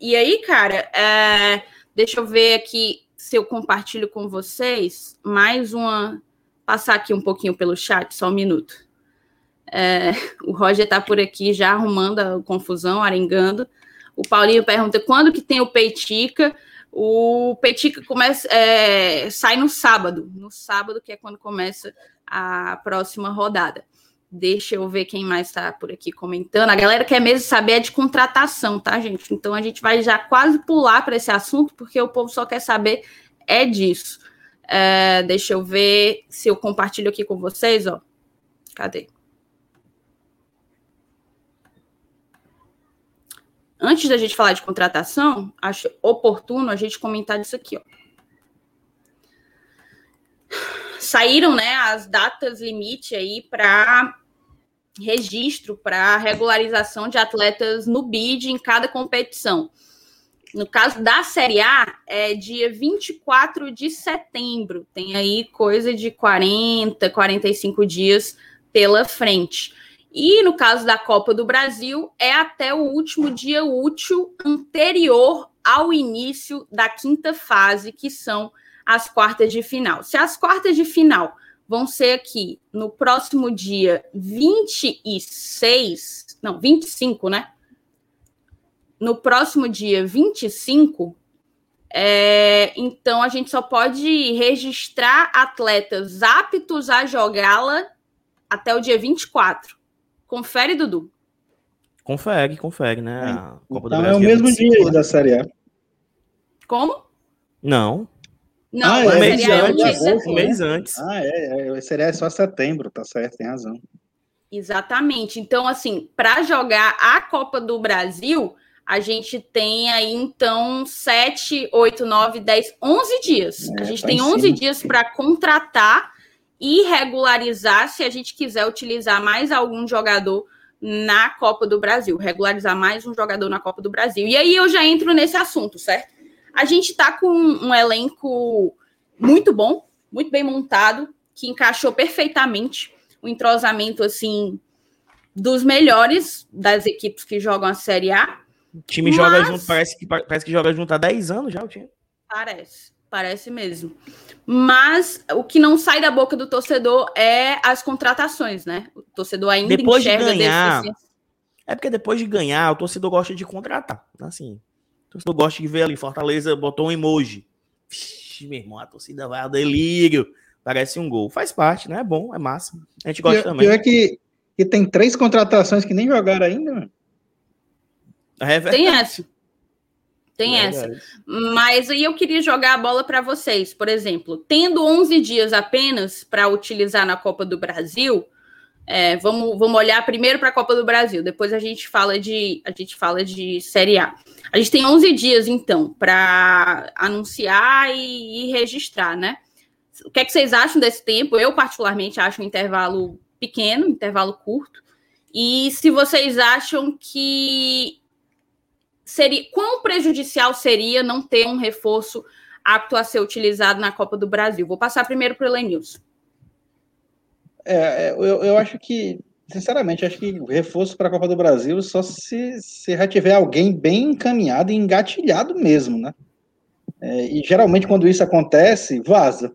e aí, cara, é, deixa eu ver aqui se eu compartilho com vocês mais uma. Passar aqui um pouquinho pelo chat, só um minuto. É, o Roger está por aqui já arrumando a confusão, arengando. O Paulinho pergunta quando que tem o Peitica. O Peitica começa, é, sai no sábado, no sábado, que é quando começa a próxima rodada. Deixa eu ver quem mais está por aqui comentando. A galera quer mesmo saber é de contratação, tá, gente? Então a gente vai já quase pular para esse assunto, porque o povo só quer saber é disso. É, deixa eu ver se eu compartilho aqui com vocês, ó. Cadê? Antes da gente falar de contratação, acho oportuno a gente comentar disso aqui, ó. Saíram, né, as datas limite aí para registro para regularização de atletas no BID em cada competição. No caso da Série A, é dia 24 de setembro. Tem aí coisa de 40, 45 dias pela frente. E no caso da Copa do Brasil, é até o último dia útil anterior ao início da quinta fase, que são as quartas de final. Se as quartas de final vão ser aqui no próximo dia 26, não, 25, né? No próximo dia 25, é, então a gente só pode registrar atletas aptos a jogá-la até o dia 24. Confere, Dudu. Confere, confere, né? É. A Copa então do Brasil é o mesmo é dia né? da Série A. Como? Não. Não, ah, é, um mês antes. É um mês antes. Ah, é, é. Seria só setembro, tá certo, tem razão. Exatamente. Então, assim, para jogar a Copa do Brasil, a gente tem aí, então, 7, 8, 9, 10, 11 dias. É, a gente tá tem 11 cima. dias para contratar e regularizar se a gente quiser utilizar mais algum jogador na Copa do Brasil, regularizar mais um jogador na Copa do Brasil. E aí eu já entro nesse assunto, certo? A gente está com um elenco muito bom, muito bem montado, que encaixou perfeitamente o entrosamento assim dos melhores das equipes que jogam a Série A. O time mas... joga junto, parece que, parece que joga junto há 10 anos já o time. Parece. Parece mesmo. Mas o que não sai da boca do torcedor é as contratações, né? O torcedor ainda depois enxerga de ganhar, É porque depois de ganhar, o torcedor gosta de contratar. Assim, torcedor gosta de ver ali, Fortaleza botou um emoji. Vixe, meu irmão, a torcida vai ao delírio. Parece um gol. Faz parte, né? É bom, é massa. A gente gosta pior, também. Pior que, que tem três contratações que nem jogaram ainda, mano. É tem essa. Tem é essa. Mas aí eu queria jogar a bola para vocês. Por exemplo, tendo 11 dias apenas para utilizar na Copa do Brasil, é, vamos, vamos olhar primeiro para a Copa do Brasil, depois a gente fala de a gente fala de Série A. A gente tem 11 dias então para anunciar e, e, registrar, né? O que é que vocês acham desse tempo? Eu particularmente acho um intervalo pequeno, um intervalo curto. E se vocês acham que seria quão prejudicial seria não ter um reforço apto a ser utilizado na Copa do Brasil? Vou passar primeiro para o Elenilson. É, é, eu, eu acho que, sinceramente, acho que o reforço para a Copa do Brasil só se, se já tiver alguém bem encaminhado e engatilhado mesmo, né? É, e geralmente quando isso acontece, vaza.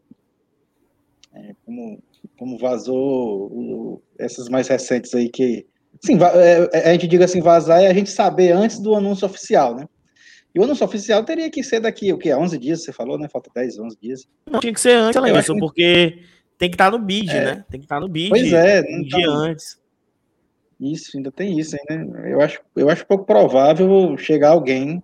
É, como, como vazou o, essas mais recentes aí que Sim, é, é, a gente diga assim, vazar é a gente saber antes do anúncio oficial, né? E o anúncio oficial teria que ser daqui, o quê? 11 dias, você falou, né? Falta 10, 11 dias. Não, tinha que ser antes, Leilson, porque tem que estar tá no bid, é. né? Tem que estar tá no bid pois é, um dia antes. Isso, ainda tem isso né? Eu acho, eu acho pouco provável chegar alguém,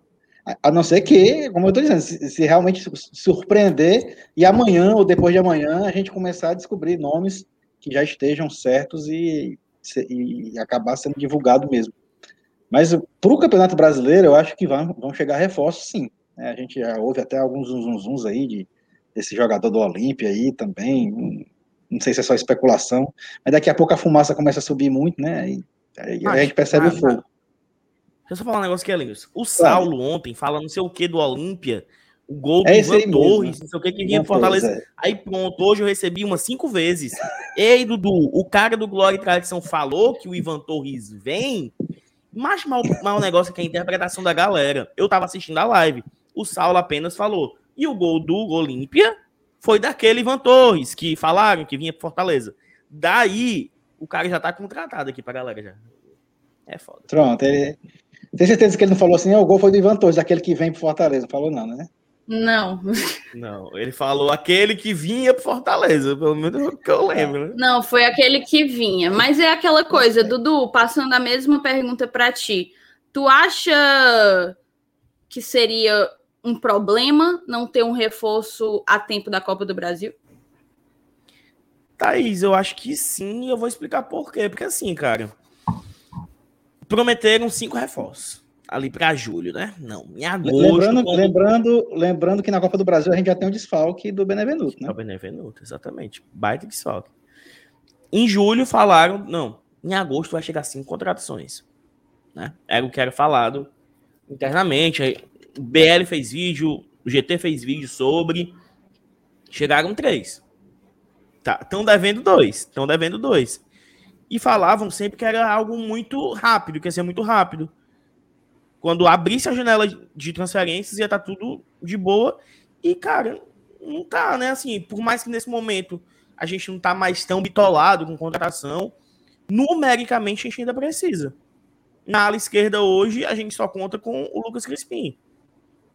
a, não ser que, como eu estou dizendo, se, se, realmente surpreender e amanhã ou depois de amanhã a gente começar a descobrir nomes que já estejam certos e e acabar sendo divulgado mesmo. Mas para o Campeonato Brasileiro, eu acho que vão, vão chegar reforços, sim. É, a gente já ouve até alguns zunzuns aí de desse jogador do Olímpia aí também. Não sei se é só especulação, mas daqui a pouco a fumaça começa a subir muito, né? E, aí a gente percebe o fogo. Deixa eu só falar um negócio que é lindo. O Saulo claro. ontem fala não sei o que do Olímpia, o gol do é Ivan Torres, não sei o que, que vinha Fortaleza. É. Aí pronto, hoje eu recebi umas cinco vezes. Ei, Dudu, o cara do Glória e Tradição falou que o Ivan Torres vem, mas mal, mal negócio que é a interpretação da galera. Eu tava assistindo a live, o Saulo apenas falou. E o gol do Olímpia foi daquele Ivan Torres, que falaram que vinha pro Fortaleza. Daí, o cara já tá contratado aqui pra galera já. É foda. Pronto, ele... Tem certeza que ele não falou assim, o gol foi do Ivan Torres, aquele que vem pro Fortaleza. Falou não, né? Não. Não, ele falou aquele que vinha para Fortaleza, pelo menos o que eu lembro. Né? Não, foi aquele que vinha. Mas é aquela coisa, Dudu, passando a mesma pergunta para ti. Tu acha que seria um problema não ter um reforço a tempo da Copa do Brasil? Thaís, eu acho que sim, eu vou explicar por quê. Porque assim, cara, prometeram cinco reforços. ali para julho, né? Não, em agosto. Lembrando, quando... lembrando, lembrando que na Copa do Brasil a gente já tem um desfalque do Benevenuto, né? É o Benevenuto, exatamente. Baita desfalque. Em julho falaram, não, em agosto vai chegar cinco contratações. Né? Era o que era falado internamente. O BL fez vídeo, o GT fez vídeo sobre. Chegaram três. Estão tá, devendo dois. Estão devendo dois. E falavam sempre que era algo muito rápido, que ia ser muito rápido. Quando abrisse a janela de transferências, ia estar tá tudo de boa. E, cara, não tá, né? Assim, por mais que nesse momento a gente não tá mais tão bitolado com contratação, numericamente a gente ainda precisa. Na ala esquerda hoje, a gente só conta com o Lucas Crispim.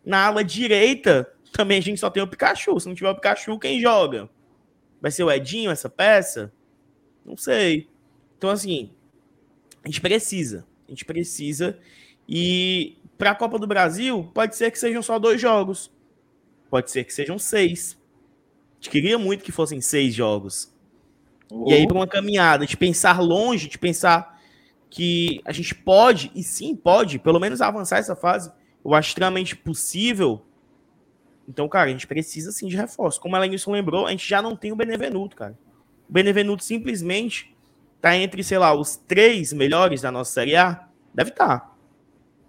Na ala direita, também a gente só tem o Pikachu. Se não tiver o Pikachu, quem joga? Vai ser o Edinho essa peça? Não sei. Então, assim, a gente precisa. A gente precisa. E para a Copa do Brasil, pode ser que sejam só dois jogos. Pode ser que sejam seis. A gente queria muito que fossem seis jogos. E aí, para uma caminhada, de pensar longe, de pensar que a gente pode, e sim pode, pelo menos avançar essa fase, eu acho extremamente possível. Então, cara, a gente precisa sim de reforço. Como a Lenilson lembrou, a gente já não tem o Benevenuto, cara. O Benevenuto simplesmente tá entre, sei lá, os três melhores da nossa Série A. Deve estar. Tá.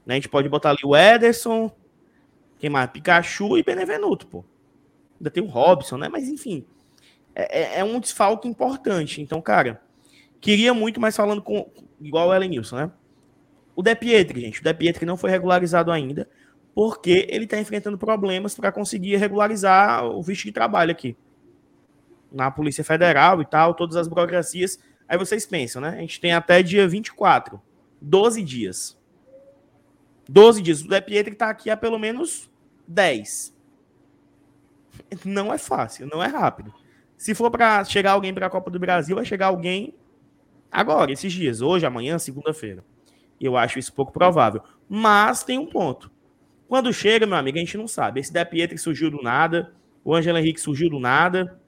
Né? A gente pode botar ali o Ederson, quem mais? Pikachu e Benevenuto, pô. Ainda tem o Robson, né? Mas enfim. É, é, é um desfalque importante. Então, cara, queria muito, mas falando com, igual o Elenilson, né? O De Pietri, gente, o De Pietri não foi regularizado ainda, porque ele está enfrentando problemas para conseguir regularizar o visto de trabalho aqui. Na Polícia Federal e tal, todas as burocracias. Aí vocês pensam, né? A gente tem até dia 24, 12 dias. 12 dias. O De Pietri está aqui há pelo menos 10. Não é fácil, não é rápido. Se for para chegar alguém para a Copa do Brasil, vai chegar alguém Agora, esses dias, hoje, amanhã, segunda-feira. Eu acho isso pouco provável. Mas tem um ponto. Quando chega, meu amigo, a gente não sabe. Esse De Pietri surgiu do nada, o Angelo Henrique surgiu do nada.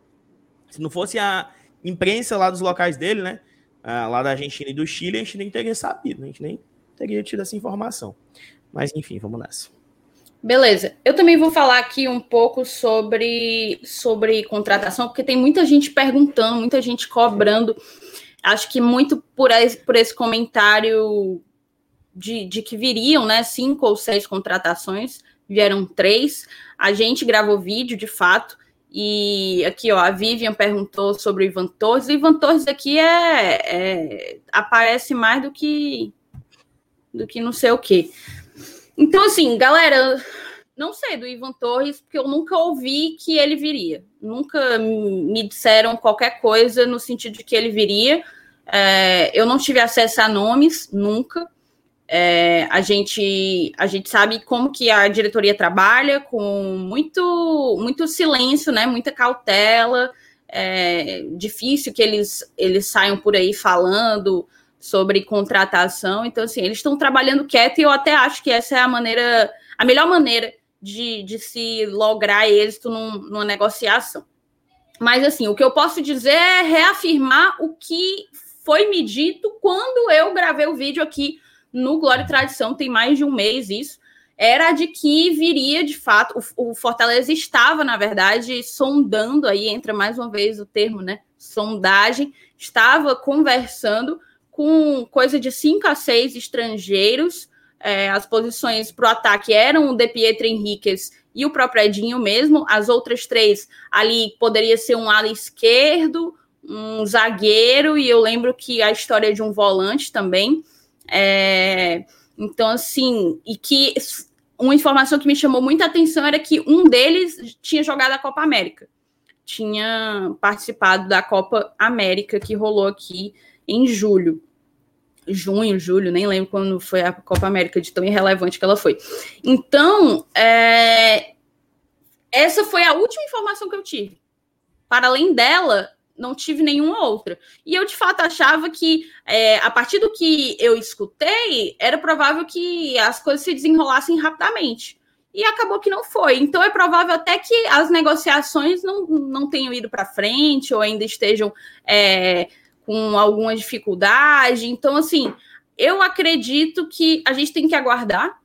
Se não fosse a imprensa lá dos locais dele, né? Lá da Argentina e do Chile, a gente nem teria sabido, né? a gente nem teria tido essa informação. Mas enfim, vamos nessa. Beleza. Eu também vou falar aqui um pouco sobre, sobre contratação, porque tem muita gente perguntando, muita gente cobrando acho que muito por esse, por esse comentário de, de que viriam, né, cinco ou seis contratações, vieram três. A gente gravou vídeo, de fato, e aqui, ó, a Vivian perguntou sobre o Ivan Torres. O Ivan Torres aqui é, é, aparece mais do que do que não sei o quê. Então, assim, galera, não sei do Ivan Torres, porque eu nunca ouvi que ele viria. Nunca me disseram qualquer coisa no sentido de que ele viria. É, eu não tive acesso a nomes, nunca. É, a, gente, a gente sabe como que a diretoria trabalha, com muito, muito silêncio, né? Muita cautela. É difícil que eles, eles saiam por aí falando sobre contratação. Então, assim, eles estão trabalhando quieto e eu até acho que essa é a maneira, a melhor maneira de, de se lograr êxito num, numa negociação. Mas, assim, o que eu posso dizer é reafirmar o que foi me dito quando eu gravei o vídeo aqui no Glória e Tradição, tem mais de um mês isso, era de que viria de fato, o, o, Fortaleza estava, na verdade, sondando, aí entra mais uma vez o termo, né? Sondagem, estava conversando com coisa de cinco a seis estrangeiros é, as posições para o ataque eram o De Pietro Henriquez e o próprio Edinho mesmo. As outras três ali poderia ser um ala esquerdo, um zagueiro, e eu lembro que a história de um volante também. É, então, assim, e que uma informação que me chamou muita atenção era que um deles tinha jogado a Copa América. Tinha participado da Copa América que rolou aqui em julho junho, julho, nem lembro quando foi a Copa América, de tão irrelevante que ela foi. Então, é, essa foi a última informação que eu tive. Para além dela, não tive nenhuma outra. E eu, de fato, achava que, é, a partir do que eu escutei, era provável que as coisas se desenrolassem rapidamente. E acabou que não foi. Então, é provável até que as negociações não, não tenham ido para frente ou ainda estejam é, com alguma dificuldade. Então, assim, eu acredito que a gente tem que aguardar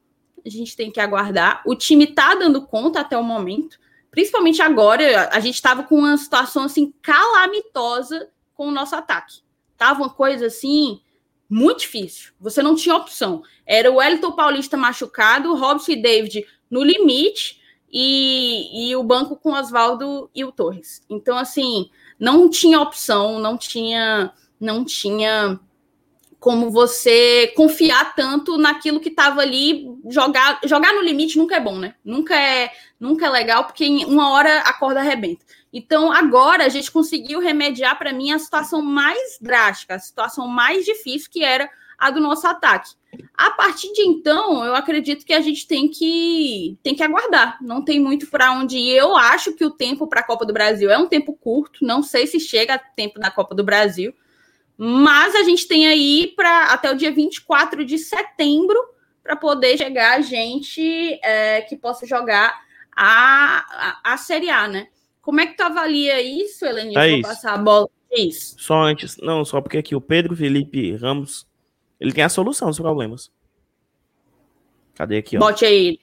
a gente tem que aguardar. O time tá dando conta até o momento, principalmente agora. A gente estava com uma situação assim calamitosa com o nosso ataque. Tava uma coisa assim muito difícil. Você não tinha opção. Era o Wellington Paulista machucado, Robson e David no limite e, e o banco com Oswaldo e o Torres. Então, assim, não tinha opção, não tinha, não tinha como você confiar tanto naquilo que estava ali, jogar, jogar no limite nunca é bom, né? Nunca é, nunca é legal, porque em uma hora a corda arrebenta. Então, agora a gente conseguiu remediar para mim a situação mais drástica, a situação mais difícil, que era a do nosso ataque. A partir de então, eu acredito que a gente tem que tem que aguardar. Não tem muito para onde ir. Eu acho que o tempo para a Copa do Brasil é um tempo curto. Não sei se chega a tempo da Copa do Brasil. Mas a gente tem aí para até o dia 24 de setembro para poder chegar a gente é, que possa jogar a, a, a, Série A, né? Como é que tu avalia isso, Helene? É Vou passar a bola. Isso. Só antes, não, só porque aqui o Pedro Felipe Ramos, ele tem a solução dos problemas. Cadê aqui, ó? Bote aí.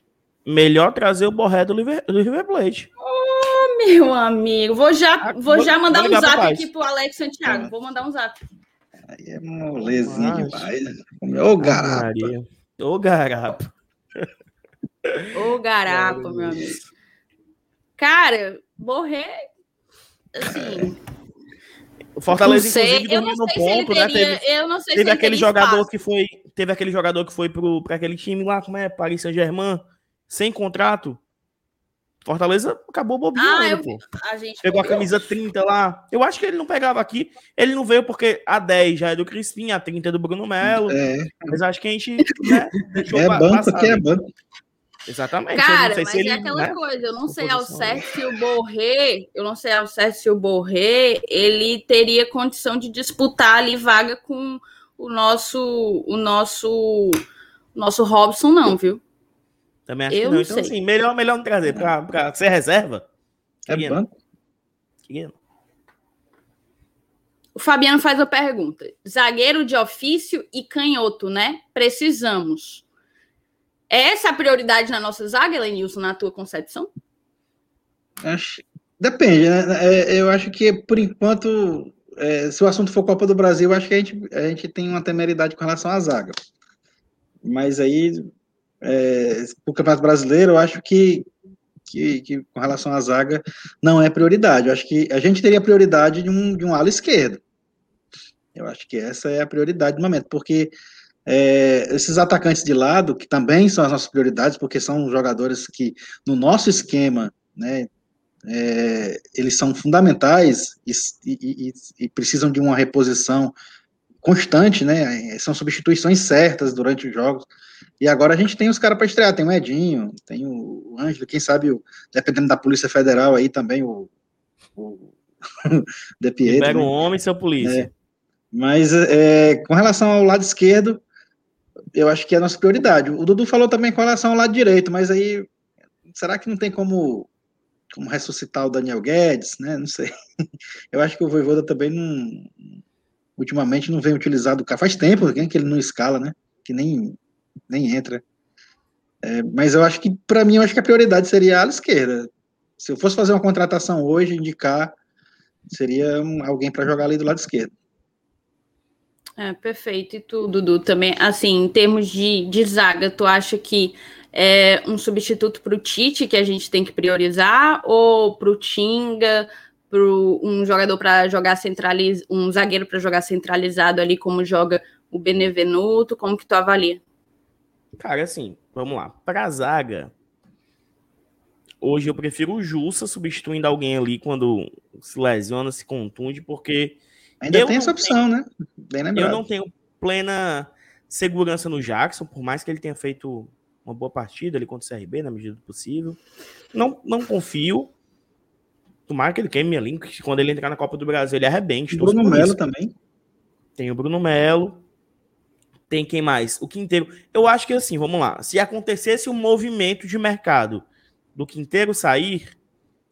Melhor trazer o Borré do River, do River Plate. Oh, meu amigo. Vou já, ah, vou, vou já mandar vou um zap aqui pro Alex Santiago. Vou mandar um zap. Aí é molezinha demais. Ô, garapa. Ô, garapa. Ô, garapa, meu amigo. Cara, morrer, assim... O Fortaleza, inclusive, dormiu no ponto, né? Teve, eu não sei teve se aquele jogador espaço. que foi. Teve aquele jogador que foi para aquele time lá, como é? Paris Saint-Germain, sem contrato. Fortaleza acabou bobinho, ah, eu, pô. A Pegou a camisa 30 lá. Eu acho que ele não pegava aqui. Ele não veio porque a 10 já é do Crispim, a 30 é do Bruno Melo. É. Mas acho que a gente né, deixou É banco que é banco. Exatamente. Cara, mas ele, é aquela né, coisa, eu não sei ao certo se o Borré, eu não sei ao certo se o Borré, ele teria condição de disputar ali vaga com o nosso, o nosso, nosso Robson, não, viu? Também acho eu que não. não então, sei. assim, melhor, melhor não trazer para pra ser reserva. É que banco? O Fabiano faz a pergunta: zagueiro de ofício e canhoto, né? Precisamos. É essa a prioridade na nossa zaga, Lenilson, na tua concepção? Acho... Depende, né? É, eu acho que, por enquanto, é, se o assunto for Copa do Brasil, acho que a gente, a gente tem uma temeridade com relação à zaga. Mas aí é, o Campeonato Brasileiro, eu acho que, que, que, com relação à zaga não é prioridade. Eu acho que a gente teria prioridade de um, de um ala esquerdo. Eu acho que essa é a prioridade do momento, porque é, esses atacantes de lado, que também são as nossas prioridades, porque são jogadores que, no nosso esquema, né, é, eles são fundamentais e, e, e, precisam de uma reposição constante, né? São substituições certas durante os jogos. E agora a gente tem os caras para estrear, tem o Edinho, tem o Ângelo, quem sabe, o, dependendo da Polícia Federal aí também, o, o De Pietro. Pega um né? homem, seu polícia. É. Mas é, com relação ao lado esquerdo, eu acho que é a nossa prioridade. O Dudu falou também com relação ao lado direito, mas aí será que não tem como, como ressuscitar o Daniel Guedes, né? Não sei. Eu acho que o Voivoda também não ultimamente não vem utilizado, faz tempo que ele não escala, né? Que nem nem entra. É, mas eu acho que, para mim, eu acho que a prioridade seria a ala esquerda. Se eu fosse fazer uma contratação hoje, indicar, seria alguém para jogar ali do lado esquerdo. É, perfeito. E tu, Dudu, também, assim, em termos de, de zaga, tu acha que é um substituto para o Tite que a gente tem que priorizar, ou para o Tinga, para um jogador para jogar centralizado, um zagueiro para jogar centralizado ali, como joga o Benevenuto, como que tu avalia? Cara, assim, vamos lá. Pra zaga, hoje eu prefiro o Jussa substituindo alguém ali quando se lesiona, se contunde, porque. Ainda tem essa opção, tenho, né? Bem lembrado. Eu não tenho plena segurança no Jackson, por mais que ele tenha feito uma boa partida ali contra o CRB, na medida do possível. Não, não confio. Tomara que ele queime a link, quando ele entrar na Copa do Brasil, ele arrebente. O Bruno Melo também. Tem o Bruno Melo. Tem quem mais? O Quinteiro. Eu acho que assim, vamos lá. Se acontecesse um movimento de mercado do Quinteiro sair,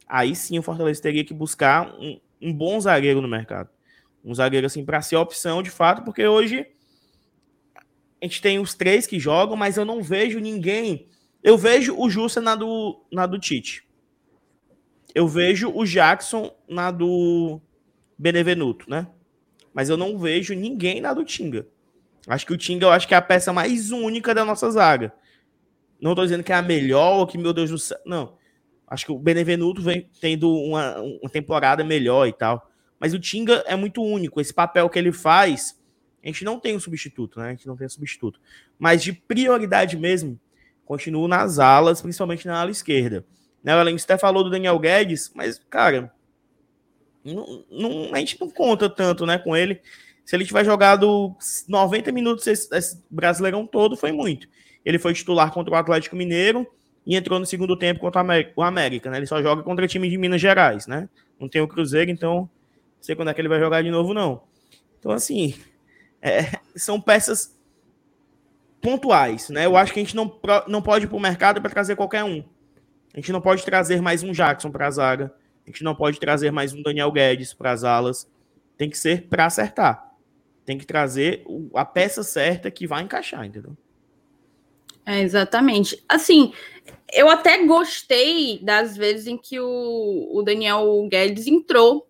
aí sim o Fortaleza teria que buscar um, um bom zagueiro no mercado. Um zagueiro assim para ser opção de fato, porque hoje a gente tem os três que jogam, mas eu não vejo ninguém Eu vejo o Jussa na do, na do Tite. Eu vejo o Jackson na do Benevenuto, né? Mas eu não vejo ninguém na do Tinga. Acho que o Tinga eu acho que é a peça mais única da nossa zaga. Não tô dizendo que é a melhor ou que, meu Deus do céu. Não. Acho que o Benevenuto vem tendo uma, uma temporada melhor e tal. Mas o Tinga é muito único. Esse papel que ele faz, a gente não tem um substituto, né? A gente não tem um substituto. Mas de prioridade mesmo, continuo nas alas, principalmente na ala esquerda. Né, o até falou do Daniel Guedes, mas, cara, não, não, a gente não conta tanto né, com ele. Se ele tiver jogado 90 minutos esse, esse Brasileirão todo, foi muito. Ele foi titular contra o Atlético Mineiro e entrou no segundo tempo contra o América, né? Ele só joga contra time de Minas Gerais, né? Não tem o Cruzeiro, então não sei quando é que ele vai jogar de novo, não. Então, assim, é, são peças pontuais, né? Eu acho que a gente não, não pode ir para o mercado para trazer qualquer um. A gente não pode trazer mais um Jackson para a zaga. A gente não pode trazer mais um Daniel Guedes para as alas. Tem que ser para acertar. Tem que trazer a peça certa que vai encaixar, entendeu? É, exatamente. Assim, eu até gostei das vezes em que o, o Daniel Guedes entrou.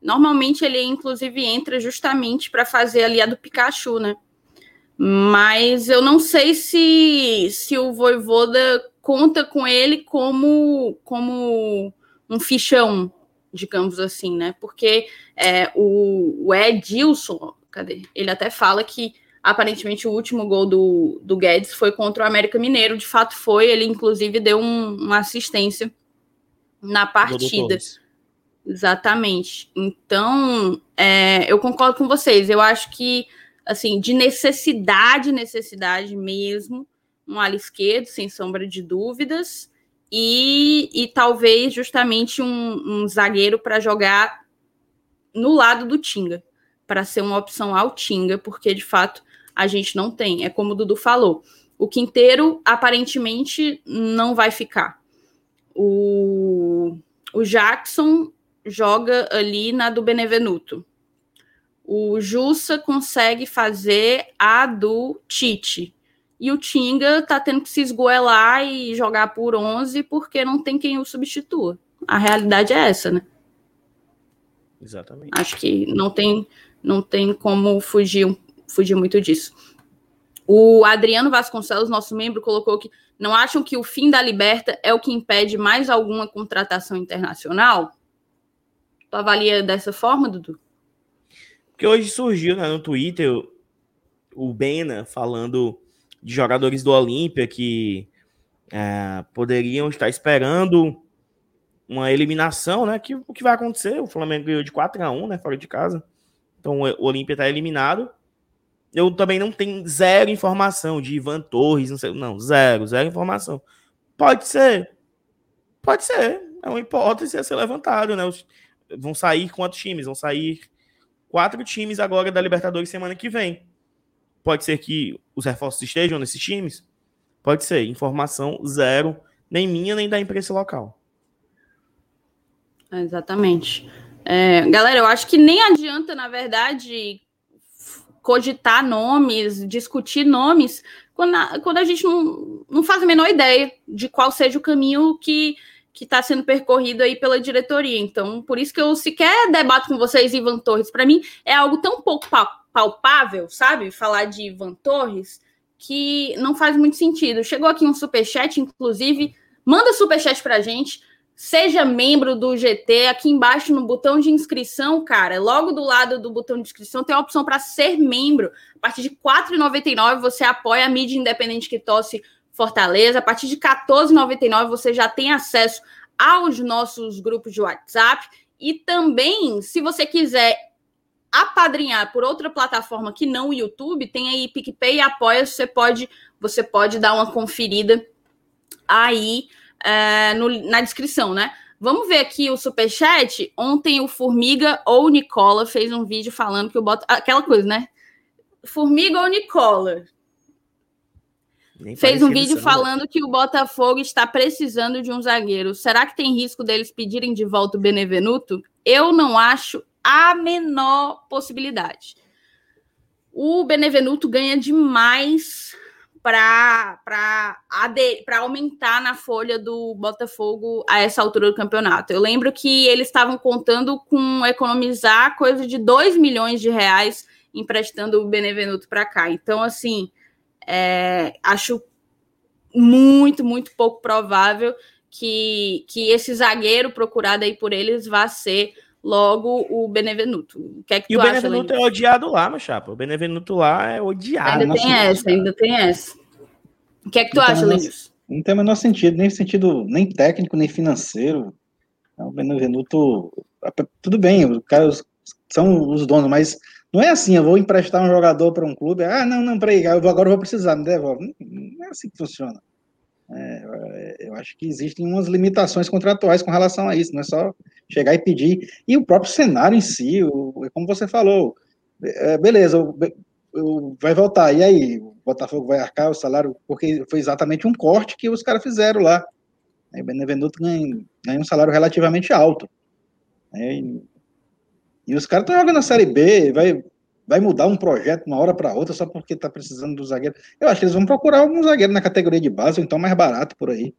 Normalmente ele, inclusive, entra justamente para fazer ali a do Pikachu, né? Mas eu não sei se, se o Voivoda conta com ele como, como um fichão, digamos assim, né? Porque é, o, o Edilson, cadê? Ele até fala que aparentemente o último gol do, do Guedes foi contra o América Mineiro. De fato foi, ele inclusive deu um, uma assistência na partida. Exatamente. Então, é, eu concordo com vocês. Eu acho que assim, de necessidade, necessidade mesmo, um ala esquerdo, sem sombra de dúvidas, e, e talvez justamente um, um zagueiro para jogar no lado do Tinga, para ser uma opção ao Tinga, porque de fato a gente não tem. É como o Dudu falou. O Quinteiro aparentemente não vai ficar. O, o Jackson joga ali na do Benevenuto o Jussa consegue fazer a do Tite. E o Tinga tá tendo que se esgoelar e jogar por 11 porque não tem quem o substitua. A realidade é essa, né? Exatamente. Acho que não tem, não tem como fugir, fugir muito disso. O Adriano Vasconcelos, nosso membro, colocou que não acham que o fim da Liberta é o que impede mais alguma contratação internacional? Tu avalia dessa forma, Dudu? Porque hoje surgiu né, no Twitter o Bena falando de jogadores do Olímpia que é, poderiam estar esperando uma eliminação, né? Que, o que vai acontecer? O Flamengo ganhou de 4 a 1 né? Fora de casa. Então o Olímpia está eliminado. Eu também não tenho zero informação de Ivan Torres, não sei, não, zero, zero informação. Pode ser. Pode ser. É uma hipótese a ser levantado, né? Os, vão sair quantos times? Vão sair quatro times agora da Libertadores semana que vem. Pode ser que os reforços estejam nesses times? Pode ser. Informação zero, nem minha, nem da imprensa local. Exatamente. É, galera, eu acho que nem adianta, na verdade, cogitar nomes, discutir nomes, quando a, quando a gente não, não faz a menor ideia de qual seja o caminho que que está sendo percorrido aí pela diretoria. Então, por isso que eu sequer debato com vocês Ivan Torres. Para mim, é algo tão pouco palpável, sabe? Falar de Ivan Torres, que não faz muito sentido. Chegou aqui um superchat, inclusive, manda superchat para a gente. Seja membro do GT, aqui embaixo no botão de inscrição, cara, logo do lado do botão de inscrição tem a opção para ser membro. A partir de R$ 4,99 você apoia a mídia independente que tosse Fortaleza. A partir de 14,99 você já tem acesso aos nossos grupos de WhatsApp. E também, se você quiser apadrinhar por outra plataforma que não o YouTube, tem aí PicPay e Apoia, você pode, você pode dar uma conferida aí é, no, na descrição, né? Vamos ver aqui o superchat. Ontem o Formiga ou Nicola fez um vídeo falando que o bota aquela coisa, né? Formiga ou Nicola? Nem Fez um vídeo falando que o Botafogo está precisando de um zagueiro. Será que tem risco deles pedirem de volta o Benevenuto? Eu não acho a menor possibilidade. O Benevenuto ganha demais para aumentar na folha do Botafogo a essa altura do campeonato. Eu lembro que eles estavam contando com economizar coisa de 2 milhões de reais emprestando o Benevenuto para cá. Então, assim, é, acho muito, muito pouco provável que, que esse zagueiro procurado aí por eles vá ser logo o Benevenuto. O que é que e o Benevenuto acha, é odiado lá, meu chapa. O Benevenuto lá é odiado. Ainda tem essa, ainda tem essa. O que é que tu não acha, Lenilson? Não tem o menor sentido, nem sentido nem técnico, nem financeiro. O Benevenuto, tudo bem, os caras são os donos, mas não é assim, eu vou emprestar um jogador para um clube, ah, não, não, peraí, eu vou, agora eu vou precisar, me devolve. Não é assim que funciona. É, eu acho que existem umas limitações contratuais com relação a isso, não é só chegar e pedir. E o próprio cenário em si, o, como você falou, é, beleza, vai voltar, e aí? O Botafogo vai arcar o salário, porque foi exatamente um corte que os caras fizeram lá. O Benevenuto ganha, ganha um salário relativamente alto. Né? E, e os caras estão jogando a Série B, vai, vai mudar um projeto de uma hora para outra só porque está precisando do zagueiro. Eu acho que eles vão procurar algum zagueiro na categoria de base, ou então mais barato por aí.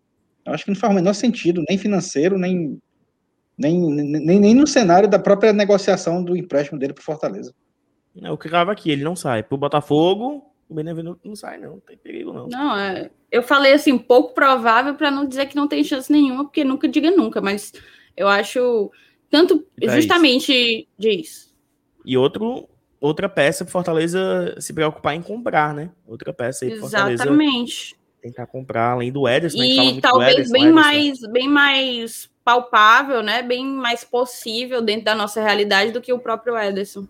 Eu acho que não faz o menor sentido, nem financeiro, nem, nem, nem, nem no cenário da própria negociação do empréstimo dele para Fortaleza. É o que grava aqui, ele não sai. Pro Botafogo, o Benevenuto não sai, não. Não tem perigo, não. Não, é. Eu falei assim, pouco provável para não dizer que não tem chance nenhuma, porque nunca diga nunca, mas eu acho tanto justamente disso. E outro, outra peça para Fortaleza se preocupar em comprar, né? Outra peça aí para Fortaleza. Exatamente. Tentar comprar, além do Ederson. Né, e talvez Ederson, bem, Ederson. Mais, bem mais palpável, né? Bem mais possível dentro da nossa realidade do que o próprio Ederson.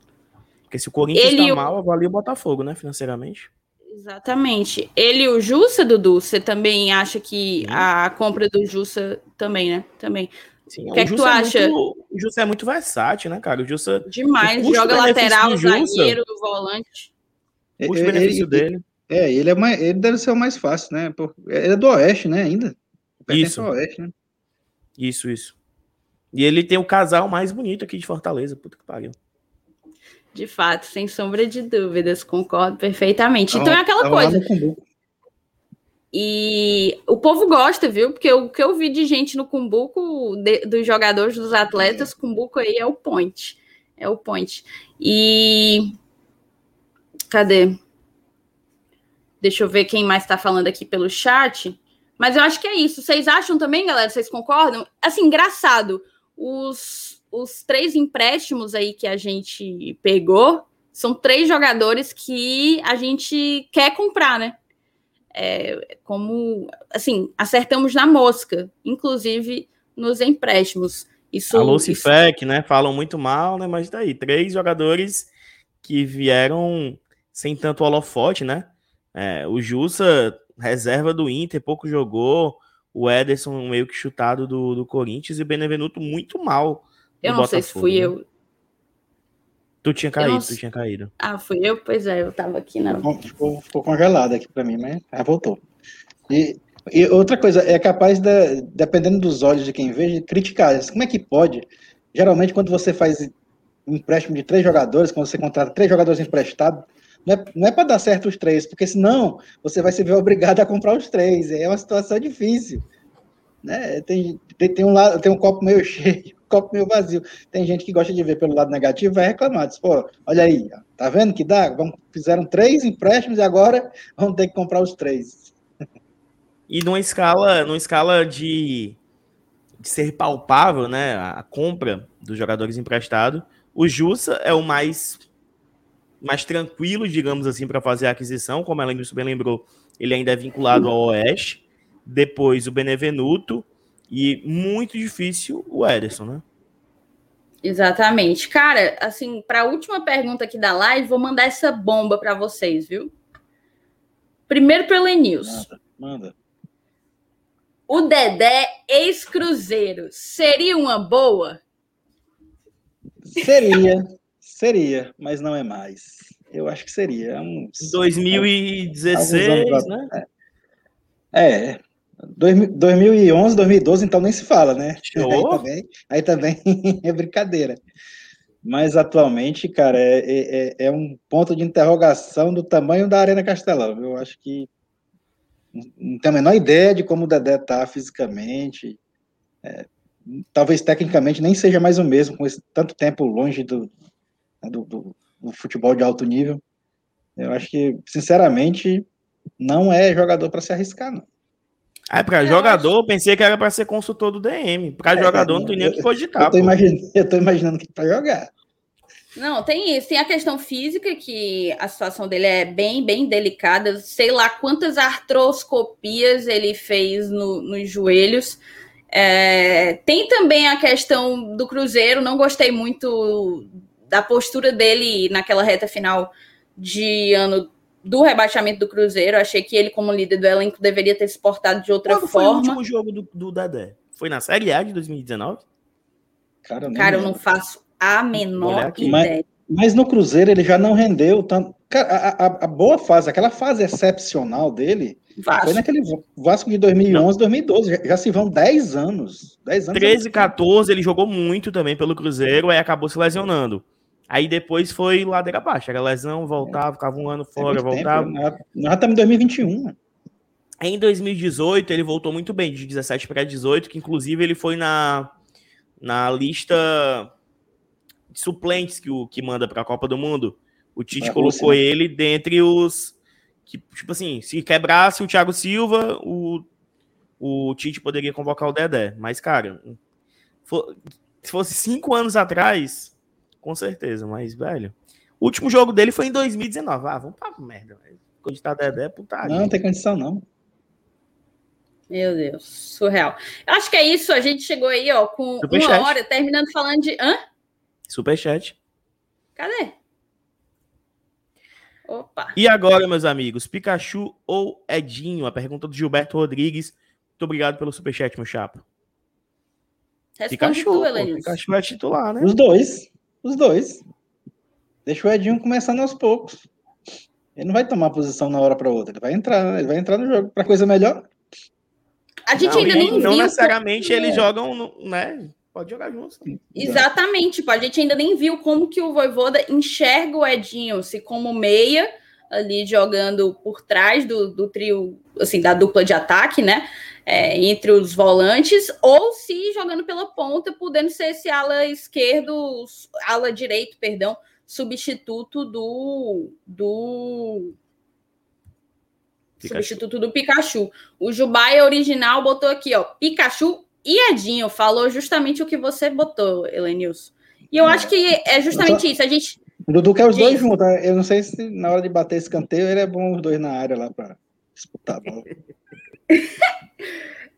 Porque se o Corinthians está mal, avalia o Botafogo, né? Financeiramente. Exatamente. Ele e o Jussa, Dudu, você também acha que a compra do Jussa também, né? Também. Sim, o que, é que tu é acha? Muito, o Jussa é muito versátil, né, cara? O Jussa. Demais, joga lateral, zagueiro, volante. O custo-benefício dele. É, ele, é mais, ele deve ser o mais fácil, né? Ele é do Oeste, né, ainda. Isso. Oeste, né? Isso, isso. E ele tem o casal mais bonito aqui de Fortaleza. Puta que pariu. De fato, sem sombra de dúvidas, concordo perfeitamente. Então é aquela coisa. E o povo gosta, viu? Porque o que eu vi de gente no Cumbuco, de, dos jogadores, dos atletas, Cumbuco aí é o point. É o point. E. Cadê? Deixa eu ver quem mais está falando aqui pelo chat. Mas eu acho que é isso. Vocês acham também, galera? Vocês concordam? Assim, engraçado. Os, os três empréstimos aí que a gente pegou são três jogadores que a gente quer comprar, né? É, como assim acertamos na mosca, inclusive nos empréstimos. Isso, a Lucifec, isso... né? Falam muito mal, né? Mas daí, três jogadores que vieram sem tanto holofote, né? É, o Jussa, reserva do Inter, pouco jogou. O Ederson meio que chutado do, do Corinthians e o Benevenuto muito mal. Eu não Botafogo, sei se fui né? eu. Tu tinha caído, não... tu tinha caído. Ah, fui eu? Pois é, eu tava aqui na. Ficou, ficou congelado aqui para mim, mas ah, voltou. E, e, outra coisa, é capaz, de, dependendo dos olhos de quem vê, de criticar. Como é que pode? Geralmente, quando você faz um empréstimo de três jogadores, quando você contrata três jogadores emprestados, não é, não é para dar certo os três, porque senão você vai se ver obrigado a comprar os três. É uma situação difícil. Né? Tem, tem, tem, um lado, tem um copo meio cheio copo meio vazio. Tem gente que gosta de ver pelo lado negativo vai reclamar. Diz, pô, olha aí, tá vendo que dá? Vamos, fizeram três empréstimos e agora vamos ter que comprar os três. E numa escala, numa escala de, de ser palpável, né, a compra dos jogadores emprestados, o Jussa é o mais mais tranquilo, digamos assim, para fazer a aquisição, como ela bem lembrou, ele ainda é vinculado ao Oeste. Depois o Benevenuto, e muito difícil o Ederson, né? Exatamente. Cara, assim, para a última pergunta aqui da live, vou mandar essa bomba para vocês, viu? Primeiro pelo News. Manda, manda. O Dedé ex-Cruzeiro seria uma boa? Seria, seria, mas não é mais. Eu acho que seria. Uns, 2016, né? É, é 2011, 2012, então nem se fala, né? Aí também, aí também é brincadeira. Mas atualmente, cara, é, é, é, é, um ponto de interrogação do tamanho da Arena Castelão. Eu acho que Não tenho a menor ideia de como o Dedé tá fisicamente. É, talvez tecnicamente nem seja mais o mesmo, com esse tanto tempo longe do, do, do, do futebol de alto nível. Eu acho que, sinceramente, não é jogador para se arriscar, não. Ah, para jogador, acho... pensei que era para ser consultor do DM. Para é, jogador, não tem nem o que cogitar. Eu tô, imaginando, eu tô imaginando que para jogar. Não, tem isso. Tem a questão física, que a situação dele é bem, bem delicada. Sei lá quantas artroscopias ele fez no, nos joelhos. É, tem também a questão do Cruzeiro. Não gostei muito da postura dele naquela reta final de ano do rebaixamento do Cruzeiro. Achei que ele, como líder do elenco, deveria ter se portado de outra Quando forma. Foi o último jogo do, do Dadé? Foi na Série A de 2019? Cara, Cara eu não faço a menor ideia. Mas, mas, no Cruzeiro ele já não rendeu tanto. Cara, a, a, a, boa fase, aquela fase excepcional dele, Vasco. foi naquele Vasco de 2011, não. 2012. Já, já, se vão 10 anos. 10 anos 13, 14, ele jogou muito também pelo Cruzeiro, aí acabou se lesionando. Aí depois foi ladeira abaixo. Era lesão, voltava, ficava um ano fora, é voltava. Tempo. Nós estamos em 2021. Em 2018, ele voltou muito bem, de 17 para 18, que inclusive ele foi na, na lista de suplentes que, o, que manda para a Copa do Mundo. O Tite é, colocou ele dentre os. Que, tipo assim, se quebrasse o Thiago Silva, o, o Tite poderia convocar o Dedé. Mas, cara, for, se fosse cinco anos atrás, com certeza, mas, velho. O último jogo dele foi em 2019. Ah, vamos pra merda, velho. Cogitar Dedé, putaria. Não, não tem condição, não. Meu Deus, surreal. Eu acho que é isso. A gente chegou aí, ó, com Super uma hora, terminando falando de. Hã? Superchat. Cadê? Opa. E agora, meus amigos, Pikachu ou Edinho? A pergunta do Gilberto Rodrigues. Muito obrigado pelo superchat, meu chapa. Responde Pikachu, tu, Pikachu é titular, né? Os dois. Os dois. Deixa o Edinho começando aos poucos. Ele não vai tomar posição na hora para outra. Ele vai entrar, ele vai entrar no jogo para coisa melhor. A gente não, ainda nem não viu. Não necessariamente eles jogam, né? Pode jogar juntos. Exatamente. Tipo, a gente ainda nem viu como que o Voivoda enxerga o Edinho, se como meia ali jogando por trás do, do trio, assim, da dupla de ataque, né? É, entre os volantes, ou se jogando pela ponta, podendo ser esse ala esquerdo, ala direito, perdão, substituto do, do Pikachu. substituto do Pikachu. O Jubaia original botou aqui, ó, Pikachu e Edinho, falou justamente o que você botou, Elenilson. E eu acho que é justamente isso, a gente... O Dudu quer os dois juntos, tá? eu não sei se na hora de bater escanteio ele é bom os dois na área lá para disputar a bola.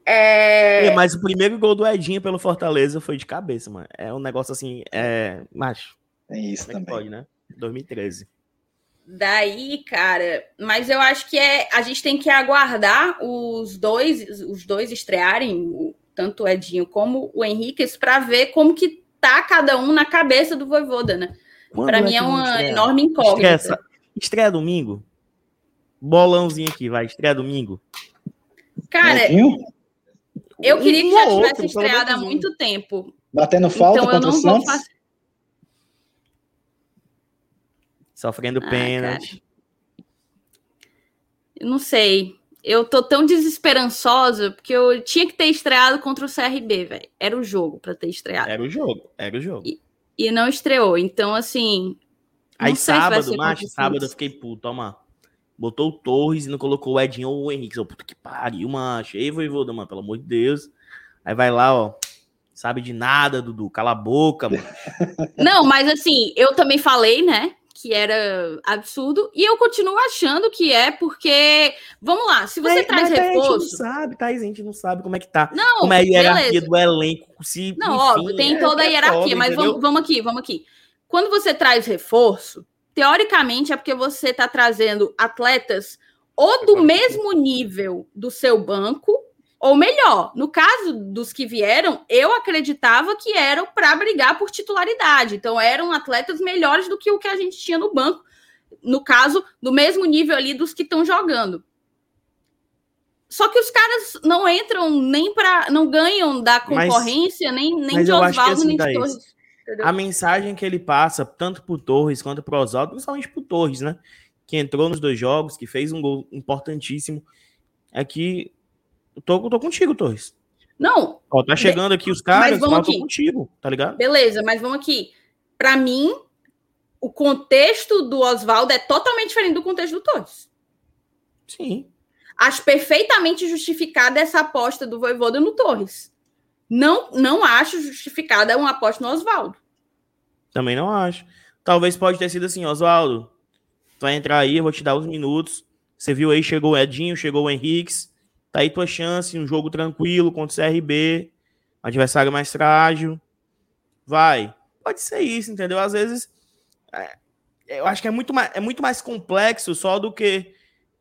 É... é... mas o primeiro gol do Edinho pelo Fortaleza foi de cabeça, mano. É um negócio assim, é. Macho. É isso é também. Pode, né? 2013. Daí, cara, mas eu acho que é a gente tem que aguardar os dois, os dois estrearem, tanto o Edinho como o Henrique, para ver como que tá cada um na cabeça do Voivoda, né? Para mim é uma estreia? enorme incógnita. Estreia, estreia domingo? Bolãozinho aqui, vai, estreia domingo. Cara, eu queria que já tivesse estreado há muito tempo. Batendo falta então, contra o Santos? Fazer... Sofrendo ah, pênalti. Eu não sei. Eu tô tão desesperançosa porque eu tinha que ter estreado contra o CRB, velho. Era o jogo para ter estreado. Era o jogo, era o jogo. E, e não estreou. Então, assim. Aí sábado, macho, sábado eu fiquei puto, toma botou o Torres e não colocou o Edinho ou o Henrique. Eu, puta que pariu, macho. Ei, voivoda, mano, pelo amor de Deus. Aí vai lá, ó. Sabe de nada, Dudu. Cala a boca, mano. Não, mas assim, eu também falei, né? Que era absurdo. E eu continuo achando que é porque. Vamos lá, se você mas, traz mas reforço. A gente não sabe, tá? A gente não sabe como é que tá. Não, como é a hierarquia beleza. do elenco. Se, não, enfim, óbvio, tem é, toda a é hierarquia, é mas vamos, vamos aqui, vamos aqui. Quando você traz reforço, teoricamente é porque você está trazendo atletas ou do mesmo nível do seu banco, ou melhor, no caso dos que vieram, eu acreditava que eram para brigar por titularidade. Então, eram atletas melhores do que o que a gente tinha no banco, no caso, do mesmo nível ali dos que estão jogando. Só que os caras não entram nem para. não ganham da concorrência, mas, nem, nem de Oswaldo, assim, nem de Torres. Entendeu? A mensagem que ele passa, tanto pro Torres quanto pro Oswaldo, principalmente pro Torres, né? Que entrou nos dois jogos, que fez um gol importantíssimo. é que eu tô, tô contigo, Torres. Não. Ó, tá chegando aqui os caras, mas vamos mas eu tô aqui. contigo, tá ligado? Beleza, mas vamos aqui. Para mim, o contexto do Oswaldo é totalmente diferente do contexto do Torres. Sim. Acho perfeitamente justificada essa aposta do Voivoda no Torres. Não, não acho justificada uma aposta no Oswaldo. Também não acho. Talvez pode ter sido assim, Oswaldo. Tu vai entrar aí, eu vou te dar os minutos. Você viu aí, chegou o Edinho, chegou o Henriques. Tá aí tua chance, um jogo tranquilo contra o CRB. Adversário mais frágil. Vai. Pode ser isso, entendeu? Às vezes. é, eu acho que é muito, mais, é muito mais complexo só do que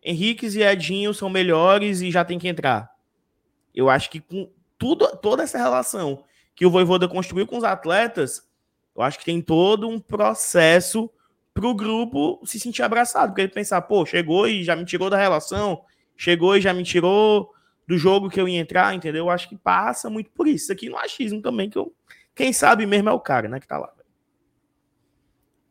Henriques e Edinho são melhores e já tem que entrar. Eu acho que com tudo, toda essa relação que o Voivoda construiu com os atletas, eu acho que tem todo um processo para o grupo se sentir abraçado, porque ele pensar, pô, chegou e já me tirou da relação, chegou e já me tirou do jogo que eu ia entrar, entendeu? Eu acho que passa muito por isso. Isso aqui no achismo também, que eu, quem sabe mesmo é o cara, né, que tá lá.